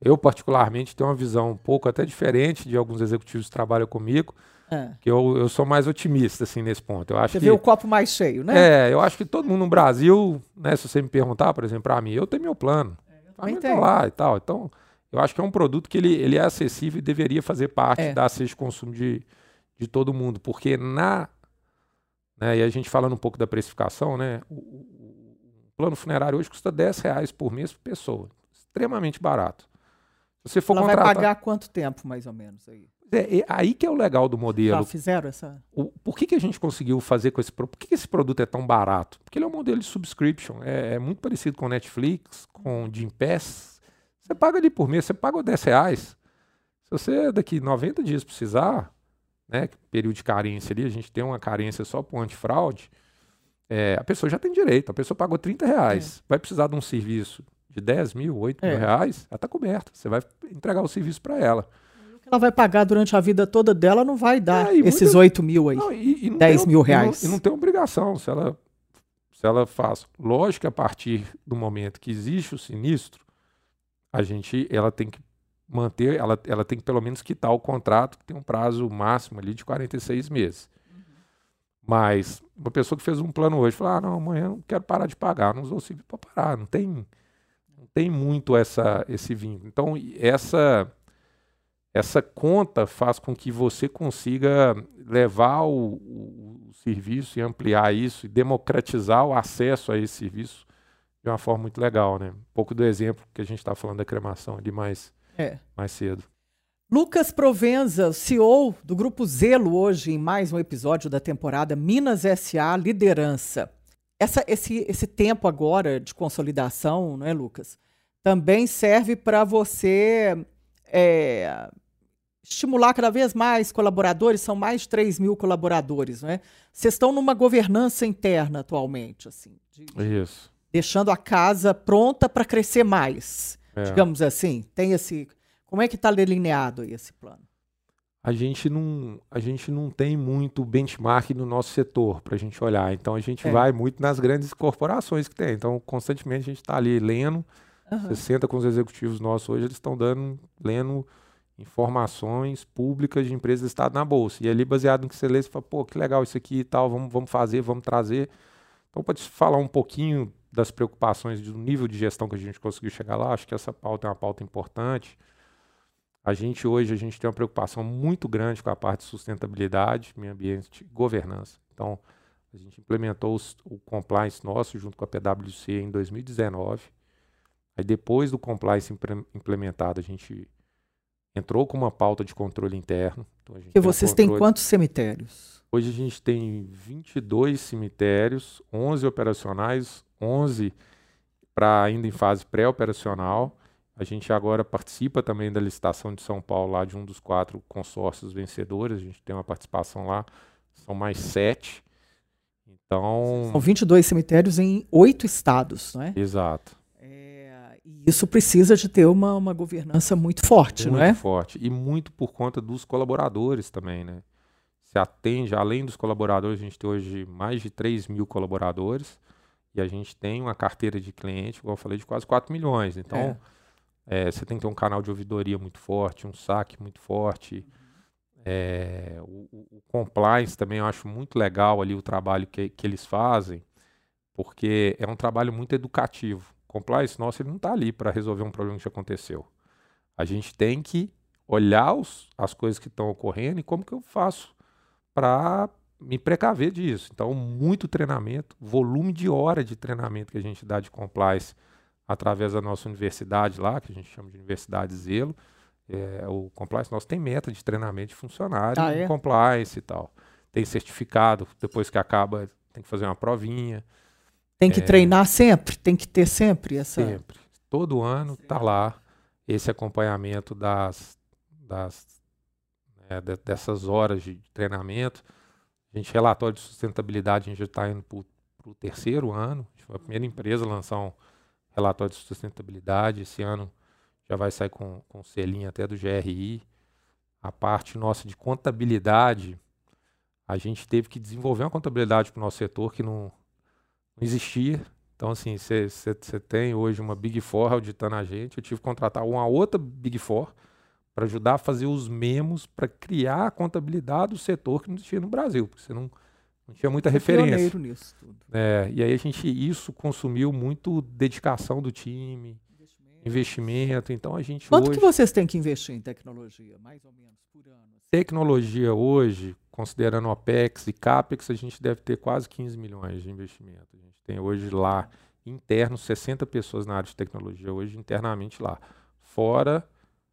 Eu, particularmente, tenho uma visão um pouco até diferente de alguns executivos que trabalham comigo, é. que eu, eu sou mais otimista assim, nesse ponto. Eu acho você que, vê o copo mais cheio, né? É, eu acho que todo mundo no Brasil, né, se você me perguntar, por exemplo, para mim, eu tenho meu plano. É, eu tá lá e tal. Então, eu acho que é um produto que ele, ele é acessível e deveria fazer parte é. da cesta de consumo de, de todo mundo, porque na... Né, e a gente falando um pouco da precificação, né, o, o plano funerário hoje custa 10 reais por mês por pessoa. Extremamente barato. Se for Ela contratar... vai pagar quanto tempo, mais ou menos, aí? É, é, aí que é o legal do modelo. Já fizeram essa? O, por que, que a gente conseguiu fazer com esse produto? Por que, que esse produto é tão barato? Porque ele é um modelo de subscription. É, é muito parecido com Netflix, com Jim Pass. Você paga ali por mês, você paga 10 reais. Se você daqui 90 dias precisar, né, período de carência ali, a gente tem uma carência só para antifraude, é, a pessoa já tem direito. A pessoa pagou 30 reais. É. Vai precisar de um serviço de 10 mil, 8 é. mil reais, ela está coberta. Você vai entregar o serviço para ela. O que ela vai pagar durante a vida toda dela não vai dar é, esses muita... 8 mil aí, não, e, e 10 mil reais. E não, e não tem obrigação. Se ela, se ela faz. Lógico que a partir do momento que existe o sinistro, a gente ela tem que manter, ela, ela tem que pelo menos quitar o contrato, que tem um prazo máximo ali de 46 meses. Uhum. Mas uma pessoa que fez um plano hoje, falou: ah, não, amanhã eu não quero parar de pagar, não usou o para parar, não tem, tem muito essa, esse vínculo. Então, essa, essa conta faz com que você consiga levar o, o, o serviço e ampliar isso e democratizar o acesso a esse serviço de uma forma muito legal, né? Um pouco do exemplo que a gente está falando da cremação ali mais, é. mais cedo. Lucas Provenza, CEO do Grupo Zelo, hoje em mais um episódio da temporada Minas SA Liderança. Essa, esse, esse tempo agora de consolidação, não é, Lucas? Também serve para você é, estimular cada vez mais colaboradores, são mais de 3 mil colaboradores, não é? Vocês estão numa governança interna atualmente, assim. De, Isso deixando a casa pronta para crescer mais, é. digamos assim. Tem esse, como é que está delineado esse plano? A gente não, a gente não tem muito benchmark no nosso setor para a gente olhar. Então a gente é. vai muito nas grandes corporações que tem. Então constantemente a gente está ali lendo. Uhum. Você senta com os executivos nossos hoje, eles estão dando, lendo informações públicas de empresas do Estado na Bolsa. E ali, baseado no que você lê, você fala, pô, que legal isso aqui e tal, vamos, vamos fazer, vamos trazer. Então, pode falar um pouquinho das preocupações do nível de gestão que a gente conseguiu chegar lá. Acho que essa pauta é uma pauta importante. A gente hoje a gente tem uma preocupação muito grande com a parte de sustentabilidade, meio ambiente, governança. Então, a gente implementou os, o compliance nosso junto com a PwC em 2019. Aí depois do compliance implementado, a gente entrou com uma pauta de controle interno. Então, e vocês um têm quantos cemitérios? Hoje a gente tem 22 cemitérios, 11 operacionais, 11 para ainda em fase pré-operacional. A gente agora participa também da licitação de São Paulo, lá de um dos quatro consórcios vencedores. A gente tem uma participação lá, são mais sete. Então. São 22 cemitérios em oito estados, não é? Exato. E isso precisa de ter uma, uma governança muito forte, muito não é? Muito forte. E muito por conta dos colaboradores também, né? Se atende, além dos colaboradores, a gente tem hoje mais de 3 mil colaboradores. E a gente tem uma carteira de cliente, igual eu falei, de quase 4 milhões. Então, é. É, você tem que ter um canal de ouvidoria muito forte, um saque muito forte. É, o, o, compliance também eu acho muito legal ali o trabalho que, que eles fazem, porque é um trabalho muito educativo. Compliance nosso ele não está ali para resolver um problema que já aconteceu. A gente tem que olhar os, as coisas que estão ocorrendo e como que eu faço para me precaver disso. Então, muito treinamento, volume de hora de treinamento que a gente dá de compliance através da nossa universidade lá, que a gente chama de Universidade Zelo. É, o compliance nosso tem meta de treinamento de funcionário, ah, é? compliance e tal. Tem certificado, depois que acaba, tem que fazer uma provinha. Tem que é, treinar sempre, tem que ter sempre essa. Sempre. Todo ano está lá esse acompanhamento das, das né, dessas horas de treinamento. A gente, relatório de sustentabilidade, a gente já está indo para o terceiro ano. A gente foi a primeira empresa a lançar um relatório de sustentabilidade. Esse ano já vai sair com, com selinho até do GRI. A parte nossa de contabilidade, a gente teve que desenvolver uma contabilidade para o nosso setor que não, não existia. Então, assim, você tem hoje uma Big Four auditando a gente. Eu tive que contratar uma outra Big Four para ajudar a fazer os memos para criar a contabilidade do setor que não tinha no Brasil, porque você não, não tinha muita referência. nisso tudo. É, e aí a gente isso consumiu muito dedicação do time, investimento. Então a gente Quanto hoje, que vocês têm que investir em tecnologia, mais ou menos por ano? Tecnologia hoje, considerando OPEX e CAPEX, a gente deve ter quase 15 milhões de investimento. A gente tem hoje lá interno 60 pessoas na área de tecnologia hoje internamente lá. Fora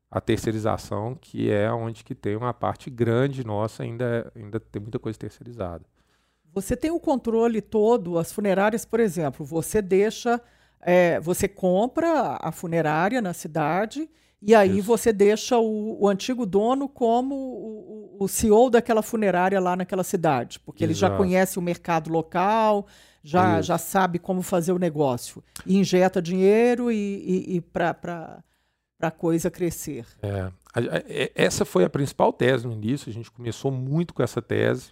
a terceirização, que é onde que tem uma parte grande nossa, ainda, ainda tem muita coisa terceirizada. Você tem o controle todo, as funerárias, por exemplo, você deixa, é, você compra a funerária na cidade e aí Isso. você deixa o, o, antigo dono como o, o, CEO daquela funerária lá naquela cidade, porque Exato. ele já conhece o mercado local, já, já sabe como fazer o negócio. E injeta dinheiro e, e, e para para a coisa crescer. É, essa foi a principal tese no início, a gente começou muito com essa tese,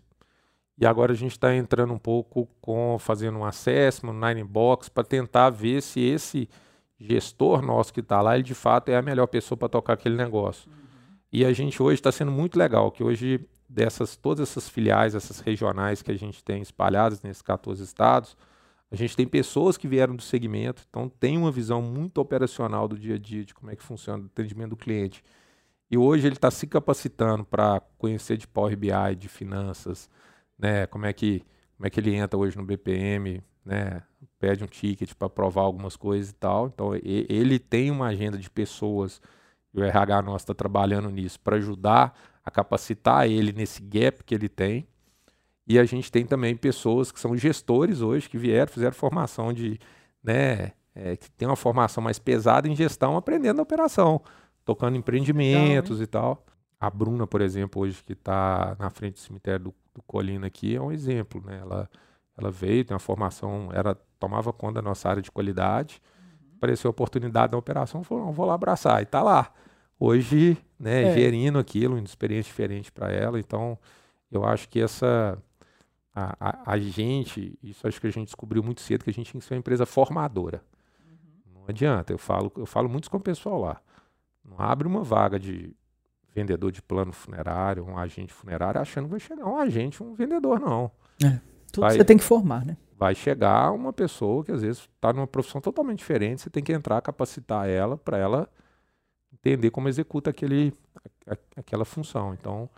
E agora a gente está entrando um pouco com fazendo um assessment, Nine Box, para tentar ver se esse gestor nosso que está lá, ele de fato é a melhor pessoa para tocar aquele negócio. Uhum. E a gente hoje está sendo muito legal, que hoje dessas todas essas filiais, essas regionais que a gente tem espalhadas nesses 14 estados, a gente tem pessoas que vieram do segmento, então tem uma visão muito operacional do dia a dia de como é que funciona o atendimento do cliente. E hoje ele está se capacitando para conhecer de Power BI, de finanças, né? Como é que como é que ele entra hoje no BPM, né? Pede um ticket para provar algumas coisas e tal. Então ele tem uma agenda de pessoas e o RH nosso está trabalhando nisso para ajudar a capacitar ele nesse gap que ele tem. E a gente tem também pessoas que são gestores hoje que vieram, fizeram formação de, né, é, que tem uma formação mais pesada em gestão, aprendendo a operação tocando empreendimentos Legal, e tal. A Bruna, por exemplo, hoje que está na frente do cemitério do, do, Colina aqui, é um exemplo, né? Ela, ela veio, tem uma formação, era, tomava conta da nossa área de qualidade, uhum. apareceu a oportunidade da operação, falou, não, vou lá abraçar, e está lá. Hoje, né, é. gerindo aquilo, uma experiência diferente para ela, então eu acho que essa... A, a, a, gente, isso acho que a gente descobriu muito cedo, que a gente tem que ser uma empresa formadora. Uhum. Não adianta, eu falo, eu falo muito com o pessoal lá. Não abre uma vaga de vendedor de plano funerário, um agente funerário, achando que vai chegar um agente, um vendedor, não. É, tudo vai, você tem que formar, né? Vai chegar uma pessoa que às vezes está numa profissão totalmente diferente, você tem que entrar, capacitar ela para ela entender como executa aquele, aquela função. Então,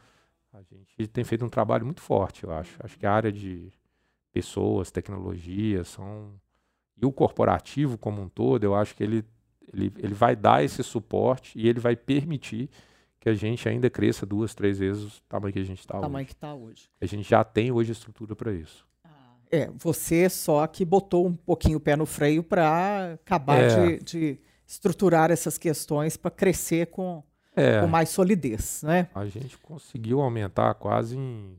a gente tem feito um trabalho muito forte, eu acho. Acho que a área de pessoas, tecnologias, são e o corporativo como um todo, eu acho que ele ele, ele vai dar esse suporte e ele vai permitir que a gente ainda cresça duas, três vezes o tamanho que a gente está hoje. tamanho que está hoje. A gente já tem hoje estrutura para isso. Ah, é, você só que botou um pouquinho o pé no freio para acabar é. de, de, estruturar essas questões para crescer com, é. com mais solidez, né? A gente conseguiu aumentar quase em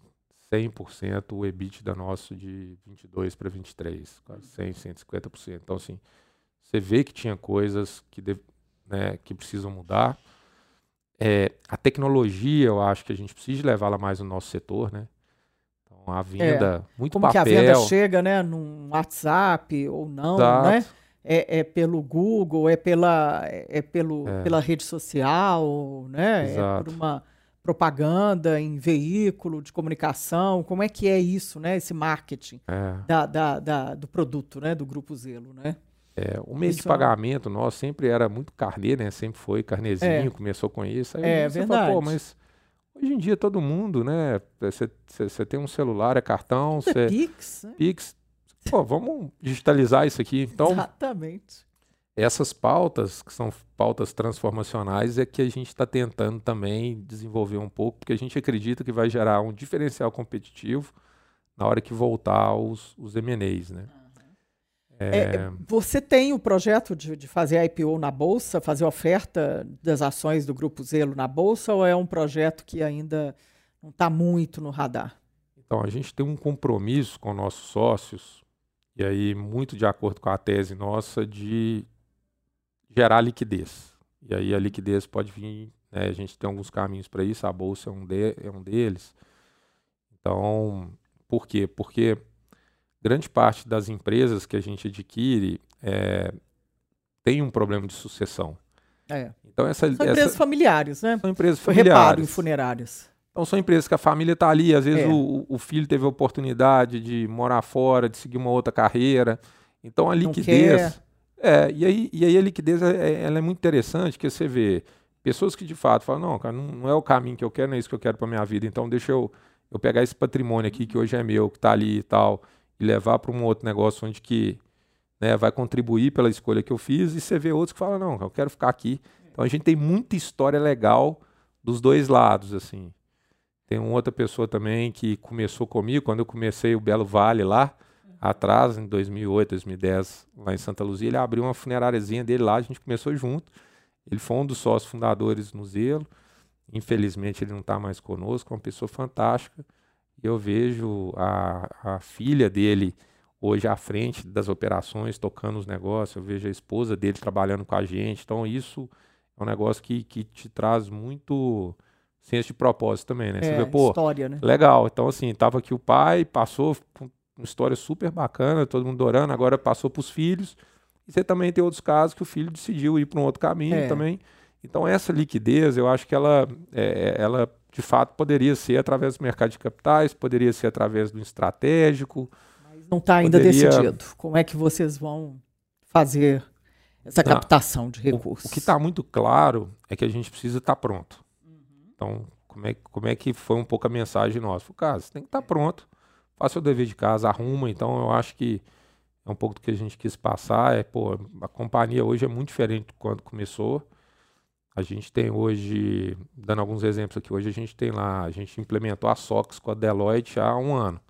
100% o EBITDA nosso de 22 para 23, quase 100, 150%. Então, assim, você vê que tinha coisas que, né, que precisam mudar. É, a tecnologia, eu acho que a gente precisa levá-la mais no nosso setor, né? Então, a venda, é, muito como papel. Como que a venda chega, né? Num WhatsApp ou não, Exato. né? É, é, pelo Google, é pela, é pelo, é. pela rede social, né? Exato. É por uma propaganda em veículo de comunicação. Como é que é isso, né? Esse marketing é. da, da, da, do produto, né? Do Grupo Zelo, né? É, o meio isso de pagamento nosso sempre era muito carnê, né? Sempre foi carnezinho, é. começou com isso. Aí é verdade. Fala, mas hoje em dia todo mundo, né? Você tem um celular, é cartão, você é Pix, né? Pix. Pô, vamos digitalizar isso aqui. Então, Exatamente. Essas pautas, que são pautas transformacionais, é que a gente está tentando também desenvolver um pouco, porque a gente acredita que vai gerar um diferencial competitivo na hora que voltar os, os M&As, né? Ah. É... É, você tem o projeto de, de, fazer IPO na Bolsa, fazer oferta das ações do Grupo Zelo na Bolsa, ou é um projeto que ainda não está muito no radar? Então, a gente tem um compromisso com nossos sócios, e aí, muito de acordo com a tese nossa, de gerar liquidez. E aí, a liquidez pode vir, né, a gente tem alguns caminhos para isso, a Bolsa é um, de, é um deles. Então, por quê? Porque grande parte das empresas que a gente adquire é, tem um problema de sucessão. É. Então essa, são empresas essa, familiares, né? São empresas familiares. Reparo em funerárias. Então são empresas que a família está ali, às vezes é. o, o, filho teve a oportunidade de morar fora, de seguir uma outra carreira. Então a liquidez. É, e aí, e aí a liquidez é, é, ela é muito interessante, que você vê pessoas que de fato falam, não, cara, não, não é o caminho que eu quero, não é isso que eu quero para minha vida. Então deixa eu, eu pegar esse patrimônio aqui que hoje é meu, que está ali e tal e levar para um outro negócio onde que né, vai contribuir pela escolha que eu fiz, e você vê outros que falam, não, eu quero ficar aqui. Então a gente tem muita história legal dos dois lados, assim. Tem uma outra pessoa também que começou comigo, quando eu comecei o Belo Vale lá, atrás, em 2008, 2010, lá em Santa Luzia, ele abriu uma funeráriazinha dele lá, a gente começou junto. Ele foi um dos sócios fundadores no Zelo. Infelizmente ele não está mais conosco, é uma pessoa fantástica eu vejo a, a filha dele hoje à frente das operações, tocando os negócios, eu vejo a esposa dele trabalhando com a gente. Então, isso é um negócio que, que te traz muito senso de propósito também, né? Você É, vê, pô, história, né? legal. Então, assim, tava aqui o pai, passou com uma história super bacana, todo mundo adorando, agora passou pros filhos. E você também tem outros casos que o filho decidiu ir para um outro caminho É. também. Então, essa liquidez, eu acho que ela, é, ela, de fato, poderia ser através do mercado de capitais, poderia ser através do estratégico. Não está ainda Poderia- decidido. Como é que vocês vão fazer essa Não. captação de O, recursos? o que está muito claro é que a gente precisa estar pronto. Então, como é, como é que foi um pouco a mensagem nossa? Falei, cara, você tem que estar pronto, faça o dever de casa, arruma. Então, eu acho que é um pouco do que a gente quis passar. É, pô, a companhia hoje é muito diferente do quando começou. A gente tem hoje, dando alguns exemplos aqui, hoje a gente tem lá, a gente implementou a SOX com a Deloitte há um ano.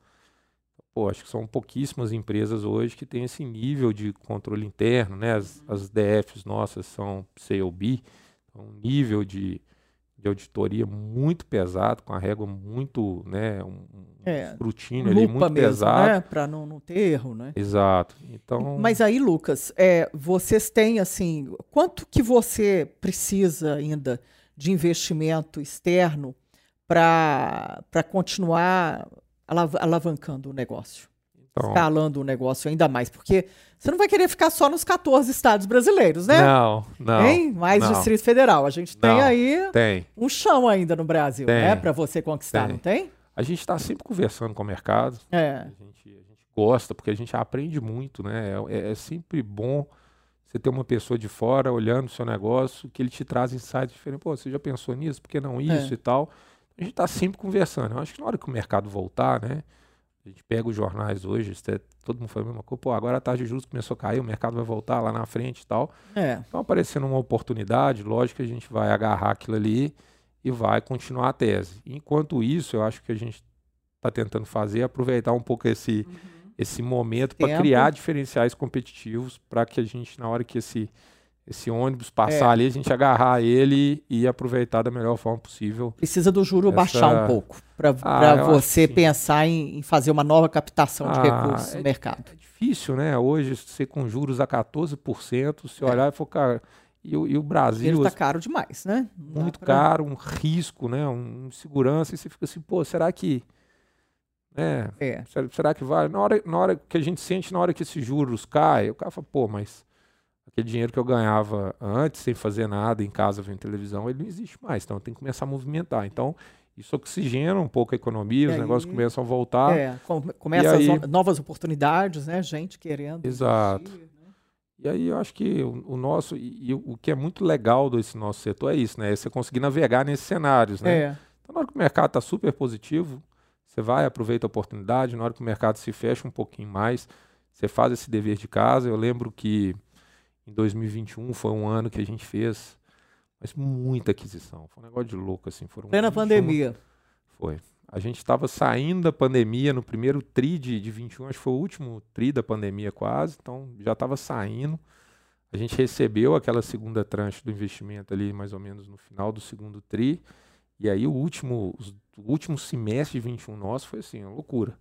Pô, acho que são pouquíssimas empresas hoje que têm esse nível de controle interno, né? As, as DFs nossas são COB, um nível de, de auditoria muito pesado, com a régua muito, né? Um, É, escrutínio ali muito mesmo, pesado. né? Para não, não ter erro, né? Exato. Então, Mas aí, Lucas, é, vocês têm assim, quanto que você precisa ainda de investimento externo para continuar alav- alavancando o negócio, então escalando o negócio ainda mais? Porque você não vai querer ficar só nos 14 estados brasileiros, né? não, não. Hein? Mais não. Distrito Federal. A gente tem Não. aí Tem. um chão ainda no Brasil, Tem. né? Para você conquistar, Tem. não tem? A gente está sempre conversando com o mercado. É. A gente, a gente gosta, porque a gente aprende muito, né? É, é sempre bom você ter uma pessoa de fora olhando o seu negócio, que ele te traz insights diferentes. Pô, você já pensou nisso? Por que não isso É. e tal? A gente está sempre conversando. Eu acho que na hora que o mercado voltar, né? A gente pega os jornais hoje, é- todo mundo fala a mesma coisa. Pô, agora a taxa de juros começou a cair, o mercado vai voltar lá na frente e tal. É. Então, aparecendo uma oportunidade, lógico que a gente vai agarrar aquilo ali e vai continuar a tese. Enquanto isso, eu acho que a gente está tentando fazer é aproveitar um pouco esse, esse momento para criar diferenciais competitivos para que a gente, na hora que esse, esse ônibus passar É. ali, a gente agarrar ele e aproveitar da melhor forma possível. Precisa do juro Essa- baixar um pouco para Ah, você pensar em, em fazer uma nova captação de Ah, recursos no é- mercado. É difícil, né? Hoje, você com juros a 14%, se É. olhar e for, cara, e, o- e o Brasil, Ele está caro demais, né? Não muito pra- caro, um risco, né? Um segurança, e você fica assim, pô, será que. Né? É. Será, será que vale? Na hora, na hora que a gente sente, na hora que esses juros caem, o cara fala, pô, mas aquele dinheiro que eu ganhava antes, sem fazer nada, em casa vendo televisão, ele não existe mais. Então tem que começar a movimentar. Então, isso oxigena um pouco a economia, E os aí- negócios começam a voltar. É, com- começa. E as aí- no- novas oportunidades, né? Gente querendo. Exato. investir, né? E aí eu acho que o, o nosso. E, e o o que é muito legal desse nosso setor é isso, né? É você conseguir navegar nesses cenários, né? É. Então, na hora que o mercado está super positivo, você vai, aproveita a oportunidade. Na hora que o mercado se fecha um pouquinho mais, você faz esse dever de casa. Eu lembro que em 2021 foi um ano que a gente fez mas muita aquisição. Foi um negócio de louco, assim. Foram Plena 21 pandemia. Foi. A gente estava saindo da pandemia no primeiro tri de, de 21, acho que foi o último tri da pandemia quase, então já estava saindo. A gente recebeu aquela segunda tranche do investimento ali mais ou menos no final do segundo tri. E aí o último, os- o último semestre de 21 nosso foi assim, uma loucura.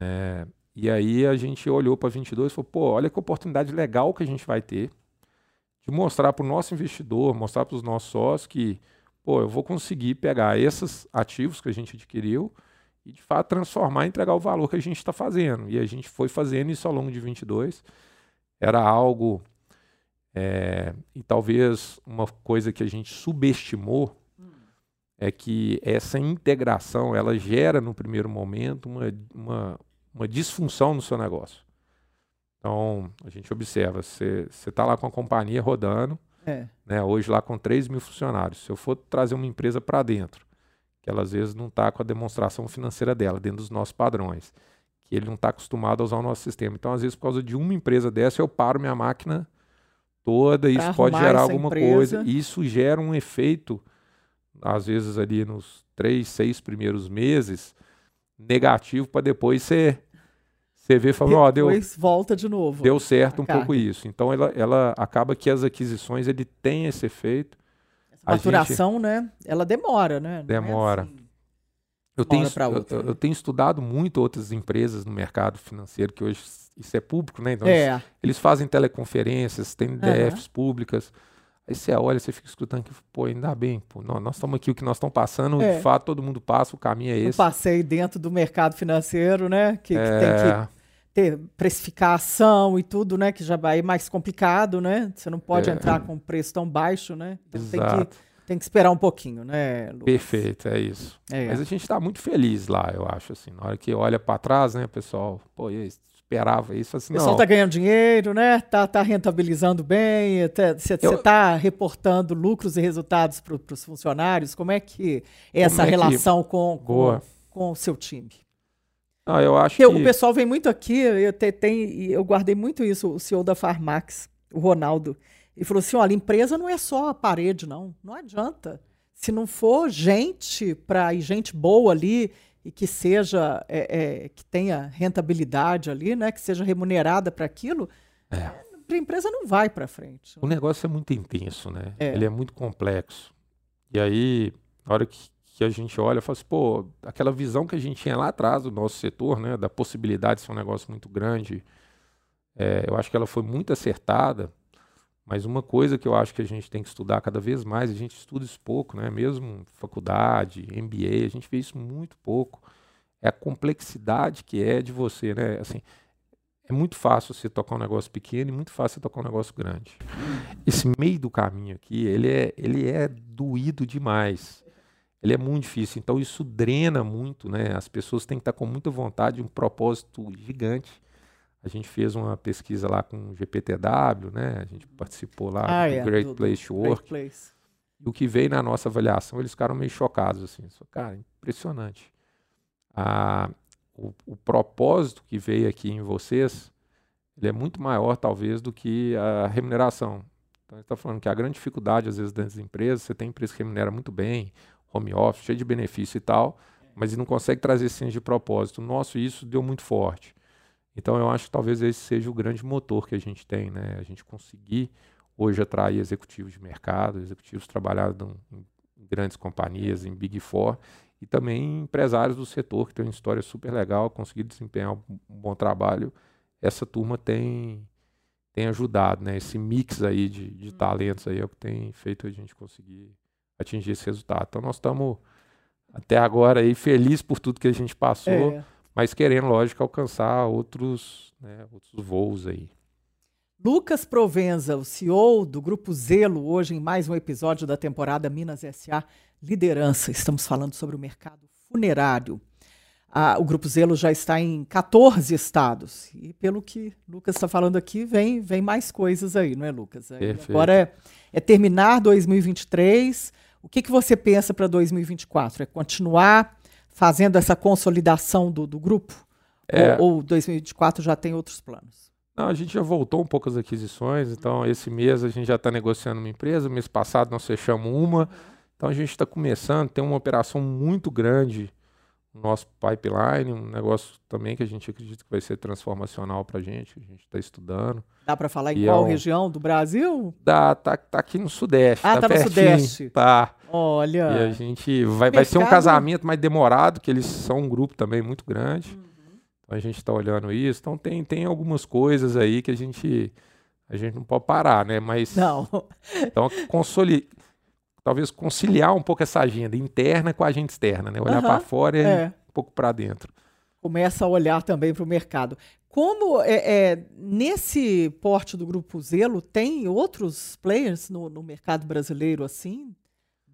né? E aí a gente olhou para 22 e falou, pô, olha que oportunidade legal que a gente vai ter de mostrar para o nosso investidor, mostrar para os nossos sócios que, pô, eu vou conseguir pegar esses ativos que a gente adquiriu e de fato transformar e entregar o valor que a gente está fazendo. E a gente foi fazendo isso ao longo de 22. Era algo é, e talvez uma coisa que a gente subestimou é que essa integração ela gera no primeiro momento uma, uma, uma disfunção no seu negócio. Então, a gente observa, você está lá com a companhia rodando, É. né, hoje lá com 3 mil funcionários. Se eu for trazer uma empresa para dentro, que ela às vezes não está com a demonstração financeira dela, dentro dos nossos padrões, que ele não está acostumado a usar o nosso sistema. Então, às vezes, por causa de uma empresa dessa, eu paro minha máquina toda, e Pra isso pode gerar alguma empresa. coisa. E isso gera um efeito, às vezes, ali nos três, seis primeiros meses, negativo, para depois você, você ver e falar, ó, deu, Depois volta de novo. deu certo um pouco isso. Então, ela, ela acaba que as aquisições, ele tem esse efeito. Essa a gente- maturação, né? Ela demora, né? Não é Demora. assim. Eu tenho, outra, eu, né? eu tenho estudado muito outras empresas no mercado financeiro, que hoje isso é público, né? Então, eles, É, eles fazem teleconferências, têm DFs públicas. Aí você olha, você fica escutando que, pô, ainda bem, pô, nós estamos aqui, o que nós estamos passando, é. de fato, todo mundo passa, o caminho é esse. Eu passei dentro do mercado financeiro, né? Que, é... que tem que é. ter precificação e tudo, né? Que já vai mais complicado, né? Você não pode é. entrar com um preço tão baixo, né? Então Exato. tem que, tem que esperar um pouquinho, né, Lucas? Perfeito, é isso. É. Mas a gente está muito feliz lá, eu acho, assim. Na hora que olha para trás, né, pessoal, pô, e esperava isso. Assim, o pessoal está ganhando dinheiro, né? Está tá rentabilizando bem, você está reportando lucros e resultados para os funcionários. Como é que é essa é relação que... com, com, com, o seu time? Ah, eu acho que... O pessoal vem muito aqui, eu, te, tem, eu guardei muito isso, o CEO da Farmax, o Ronaldo, e falou assim, olha, empresa não é só a parede, não. Não adianta. Se não for gente para gente boa ali e que seja é, é, que tenha rentabilidade ali, né, que seja remunerada para aquilo, é. a empresa não vai para frente. O negócio é muito intenso, né? É. Ele é muito complexo. E aí, na hora que, que a gente olha, fala assim, pô, aquela visão que a gente tinha lá atrás do nosso setor, né, da possibilidade de ser um negócio muito grande, é, eu acho que ela foi muito acertada. Mas uma coisa que eu acho que a gente tem que estudar cada vez mais, a gente estuda isso pouco, né? Mesmo faculdade, MBA, a gente vê isso muito pouco. É a complexidade que é de você, né? Assim, é muito fácil você tocar um negócio pequeno e muito fácil você tocar um negócio grande. Esse meio do caminho aqui, ele é, ele é doído demais. Ele é muito difícil. Então isso drena muito, né? As pessoas têm que estar com muita vontade, um propósito gigante a gente fez uma pesquisa lá com o GPTW, né? A gente participou lá ah, do é, Great do, Place to Work. Place. E o que veio na nossa avaliação, eles ficaram meio chocados, assim. Cara, impressionante. Ah, o, o, propósito que veio aqui em vocês, ele é muito maior, talvez, do que a remuneração. Então, ele está falando que a grande dificuldade, às vezes, das empresas, você tem empresa que remunera muito bem, home office, cheio de benefício e tal, mas não consegue trazer senso de propósito. Nosso, isso deu muito forte. Então eu acho que talvez esse seja o grande motor que a gente tem, né? A gente conseguir hoje atrair executivos de mercado, executivos trabalhando em grandes companhias, em Big Four, e também empresários do setor que tem uma história super legal, conseguir desempenhar um bom trabalho. Essa turma tem tem ajudado, né? Esse mix aí de, de uhum. talentos aí é o que tem feito a gente conseguir atingir esse resultado. Então nós estamos até agora aí felizes por tudo que a gente passou. É mas querendo, lógico, alcançar outros, né, outros voos aí. Lucas Provenza, o CEO do Grupo Zelo, hoje em mais um episódio da temporada Minas SA Liderança. Estamos falando sobre o mercado funerário. Ah, o Grupo Zelo já está em 14 estados. E pelo que Lucas está falando aqui, vem, vem mais coisas aí, não é, Lucas? agora é, é, terminar 2023. O que, que você pensa para 2024? É continuar fazendo essa consolidação do, do grupo? É. Ou, ou 2024 já tem outros planos? Não, a gente já voltou um pouco as aquisições, então esse mês a gente já está negociando uma empresa, mês passado nós fechamos uma, então a gente está começando, tem uma operação muito grande no nosso pipeline, um negócio também que a gente acredita que vai ser transformacional para a gente, a gente está estudando. Dá para falar em e qual é um... região do Brasil? Dá, tá, tá aqui no Sudeste. Ah, tá, tá no Sudeste. Tá. Olha. E a gente vai, vai ser um casamento mais demorado, que eles são um grupo também muito grande. Uhum. Então a gente está olhando isso. Então tem, tem algumas coisas aí que a gente a gente não pode parar, né? Mas não. Então consoli, talvez conciliar um pouco essa agenda interna com a agenda externa, né? Olhar uhum. para fora e é. um pouco para dentro. Começa a olhar também para o mercado. Como é, é, nesse porte do Grupo Zelo, tem outros players no, no mercado brasileiro assim?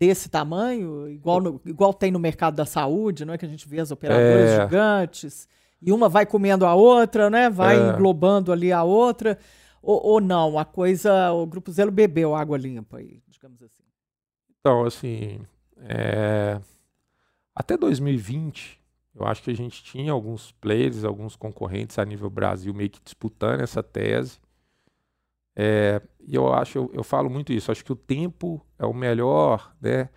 Desse tamanho, igual, no, igual tem no mercado da saúde, não é que a gente vê as operadoras é. gigantes, e uma vai comendo a outra, né? Vai é. englobando ali a outra. Ou, ou, não, a coisa, o Grupo Zelo bebeu água limpa aí, digamos assim. Então, assim, é... até 2020, eu acho que a gente tinha alguns players, alguns concorrentes a nível Brasil meio que disputando essa tese. É, e eu acho, eu, eu, falo muito isso, acho que o tempo é o melhor, né?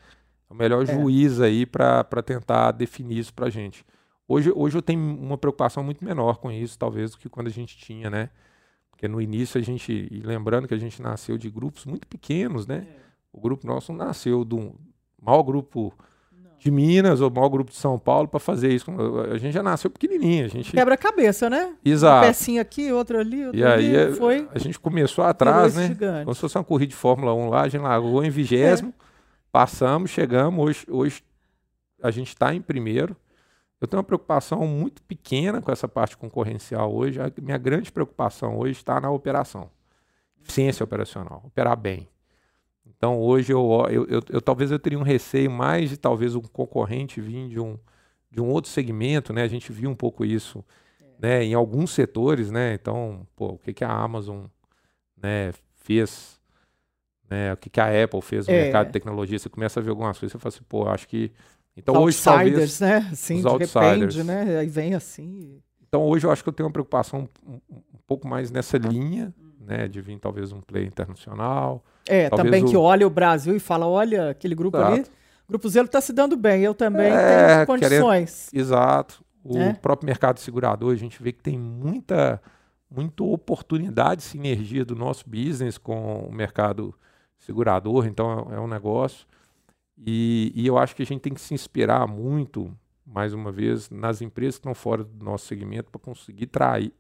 É o melhor é. juiz aí para tentar definir isso para a gente. Hoje, hoje eu tenho uma preocupação muito menor com isso, talvez, do que quando a gente tinha, né? Porque no início a gente, e lembrando que a gente nasceu de grupos muito pequenos, né? É. O grupo nosso nasceu do maior grupo de Minas, ou o maior grupo de São Paulo, para fazer isso. A gente já nasceu pequenininho. A gente... Quebra-cabeça, né? Exato. Uma pecinha aqui, outra ali, outra e ali. aí foi... a gente começou atrás, né? Gigante. Como se fosse uma corrida de Fórmula 1 lá, a gente largou em vigésimo, é. passamos, chegamos. Hoje, hoje a gente está em primeiro. Eu tenho uma preocupação muito pequena com essa parte concorrencial hoje. A minha grande preocupação hoje está na operação, eficiência operacional, operar bem. Então hoje eu, eu, eu, eu, talvez eu teria um receio mais de talvez um concorrente vir de um, de um outro segmento, né? A gente viu um pouco isso é. né, em alguns setores, né? Então, pô, o que, que a Amazon né, fez, né? O que, que a Apple fez no é. mercado de tecnologia, você começa a ver algumas coisas, você fala assim, pô, acho que então hoje talvez né? Assim, os de outsiders. repente, né? Aí vem assim. Então hoje eu acho que eu tenho uma preocupação um, um pouco mais nessa linha, né? De vir talvez um play internacional. É, também o... que olha o Brasil e fala, olha, aquele grupo Exato. ali, o Grupo Zelo está se dando bem, eu também é, tenho condições. Querendo... Exato. O é. próprio mercado segurador, a gente vê que tem muita, muita oportunidade, sinergia do nosso business com o mercado segurador, então é, é um negócio. E, e, eu acho que a gente tem que se inspirar muito, mais uma vez, nas empresas que estão fora do nosso segmento para conseguir trair,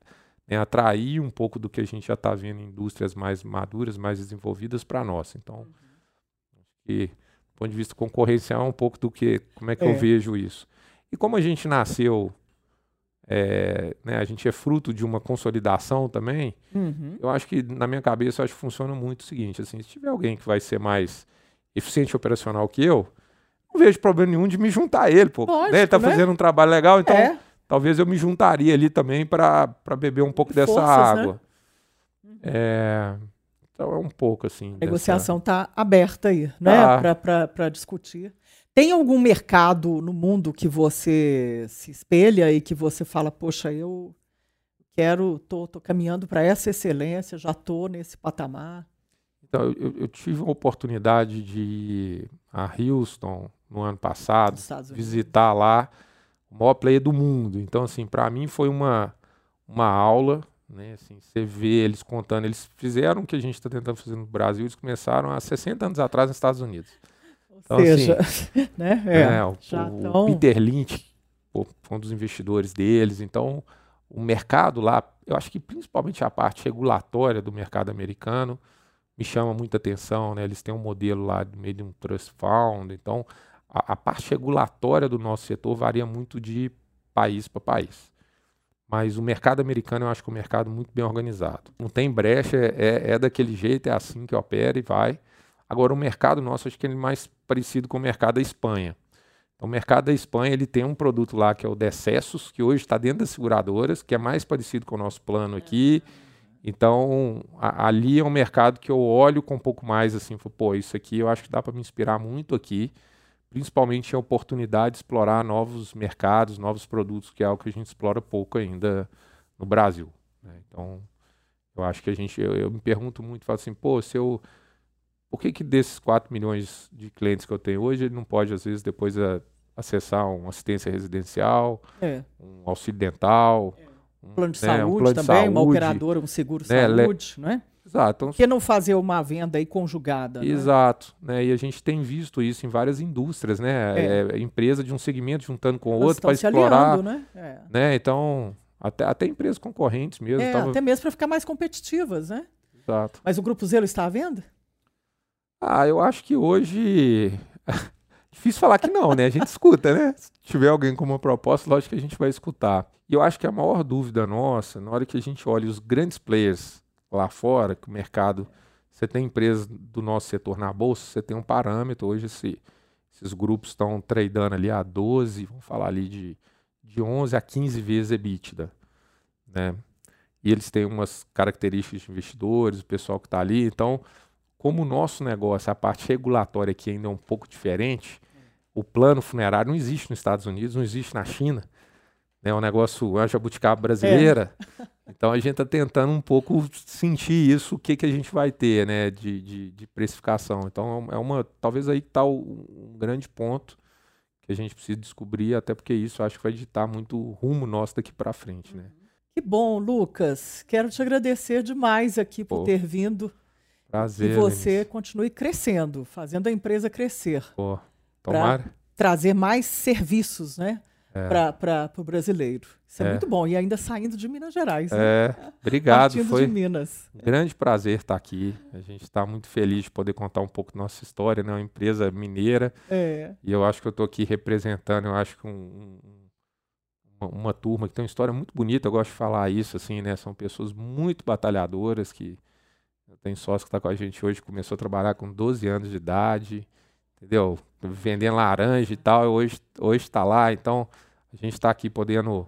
né, atrair um pouco do que a gente já está vendo em indústrias mais maduras, mais desenvolvidas para nós. Então, uhum. acho que, do ponto de vista concorrencial, é um pouco do que, como é que é. eu vejo isso. E como a gente nasceu, é, né, a gente é fruto de uma consolidação também, uhum. eu acho que, na minha cabeça, eu acho que funciona muito o seguinte, assim, se tiver alguém que vai ser mais eficiente operacional que eu, não vejo problema nenhum de me juntar a ele, pô. Lógico, né? Ele tá né? fazendo um trabalho legal, então é. Talvez eu me juntaria ali também para beber um pouco dessa Forças, né? água. Né? É, então é um pouco assim. A negociação está dessa... aberta aí, né? Ah. Para discutir. Tem algum mercado no mundo que você se espelha e que você fala, poxa, eu quero, tô, tô caminhando para essa excelência, já tô nesse patamar? Então, eu, eu, tive uma oportunidade de ir a Houston no ano passado, visitar lá o maior player do mundo. Então, assim, para mim foi uma, uma aula, né? Assim, você vê eles contando, eles fizeram o que a gente está tentando fazer no Brasil, eles começaram há 60 anos atrás nos Estados Unidos. Então, Ou seja, assim, né? É, é, o, o, Peter Lynch pô, foi um dos investidores deles. Então, o mercado lá, eu acho que principalmente a parte regulatória do mercado americano, me chama muita atenção, né? Eles têm um modelo lá de meio de um trust fund, então a, a parte regulatória do nosso setor varia muito de país para país. Mas o mercado americano eu acho que é um mercado muito bem organizado. Não tem brecha, é, é daquele jeito, é assim que opera e vai. Agora, o mercado nosso, acho que ele é mais parecido com o mercado da Espanha. Então, o mercado da Espanha ele tem um produto lá que é o Decessos, que hoje está dentro das seguradoras, que é mais parecido com o nosso plano aqui. Então, a, ali é um mercado que eu olho com um pouco mais assim, pô, isso aqui eu acho que dá para me inspirar muito aqui, principalmente a oportunidade de explorar novos mercados, novos produtos, que é algo que a gente explora pouco ainda no Brasil. Né? Então, eu acho que a gente, eu, eu me pergunto muito, falo assim, pô, se eu, por que que desses 4 milhões de clientes que eu tenho hoje, ele não pode, às vezes, depois a, acessar uma assistência residencial, é. um auxílio dental, é um plano de né, saúde um plano também, saúde, uma operadora, um seguro né, saúde, né? Exato. Então, Por que não fazer uma venda aí conjugada? Né? Exato. Né? né? E a gente tem visto isso em várias indústrias, né? É. É, empresa de um segmento juntando com o outro para explorar. Aliando, né? É. né? Então, até, até empresas concorrentes mesmo. É, tava... Até mesmo para ficar mais competitivas, né? Exato. Mas o Grupo Zelo está à venda? Ah, eu acho que hoje. Difícil falar que não, né? A gente escuta, né? Se tiver alguém com uma proposta, lógico que a gente vai escutar. E eu acho que a maior dúvida nossa, na hora que a gente olha os grandes players lá fora, que o mercado, você tem empresas do nosso setor na bolsa, você tem um parâmetro. Hoje esse, esses grupos estão tradando ali a 12, vamos falar ali de, de 11 a 15 vezes EBITDA, né? E eles têm umas características de investidores, o pessoal que está ali. Então, como o nosso negócio, a parte regulatória aqui ainda é um pouco diferente, o plano funerário não existe nos Estados Unidos, não existe na China né, um negócio, a jabuticaba brasileira. É. Então a gente está tentando um pouco sentir isso, o que, que a gente vai ter né, de, de, de precificação. Então é uma, talvez aí está um grande ponto que a gente precisa descobrir, até porque isso acho que vai ditar muito o rumo nosso daqui para frente. Né? Que bom, Lucas. Quero te agradecer demais aqui por Pô, ter vindo. Prazer. E você continue crescendo, fazendo a empresa crescer. Pô, tomara. Pra trazer mais serviços, né? É. Para o brasileiro. Isso é. é. muito bom. E ainda saindo de Minas Gerais. Né? É, obrigado. Partindo Foi de Minas. grande prazer estar aqui. A gente está muito feliz de poder contar um pouco da nossa história, né? Uma empresa mineira. É. E eu acho que eu estou aqui representando, eu acho que um, um, uma, uma, turma que tem uma história muito bonita. Eu gosto de falar isso, assim, né? São pessoas muito batalhadoras que... Tem sócio que está com a gente hoje, começou a trabalhar com 12 anos de idade entendeu? Vendendo laranja e tal, hoje hoje está lá, então a gente está aqui podendo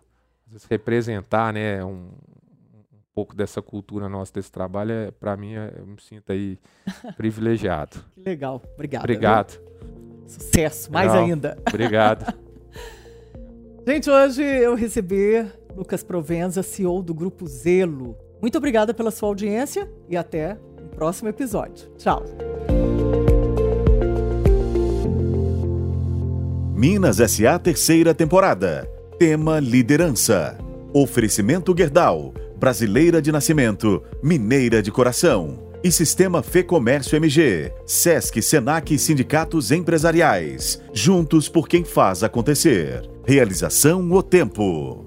representar, né, um, um, pouco dessa cultura nossa desse trabalho, é, para mim é, eu me sinto aí privilegiado. Que legal, obrigado. Obrigado. Viu? Sucesso, mais Não, ainda. Obrigado. gente, hoje eu recebi Lucas Provenza, CEO do Grupo Zelo. Muito obrigada pela sua audiência e até o próximo episódio. Tchau. Minas SA terceira temporada. Tema liderança. Oferecimento Gerdau, brasileira de nascimento, mineira de coração. E Sistema Fê Comércio MG, Sesc, Senac e Sindicatos Empresariais. Juntos por quem faz acontecer. Realização O Tempo.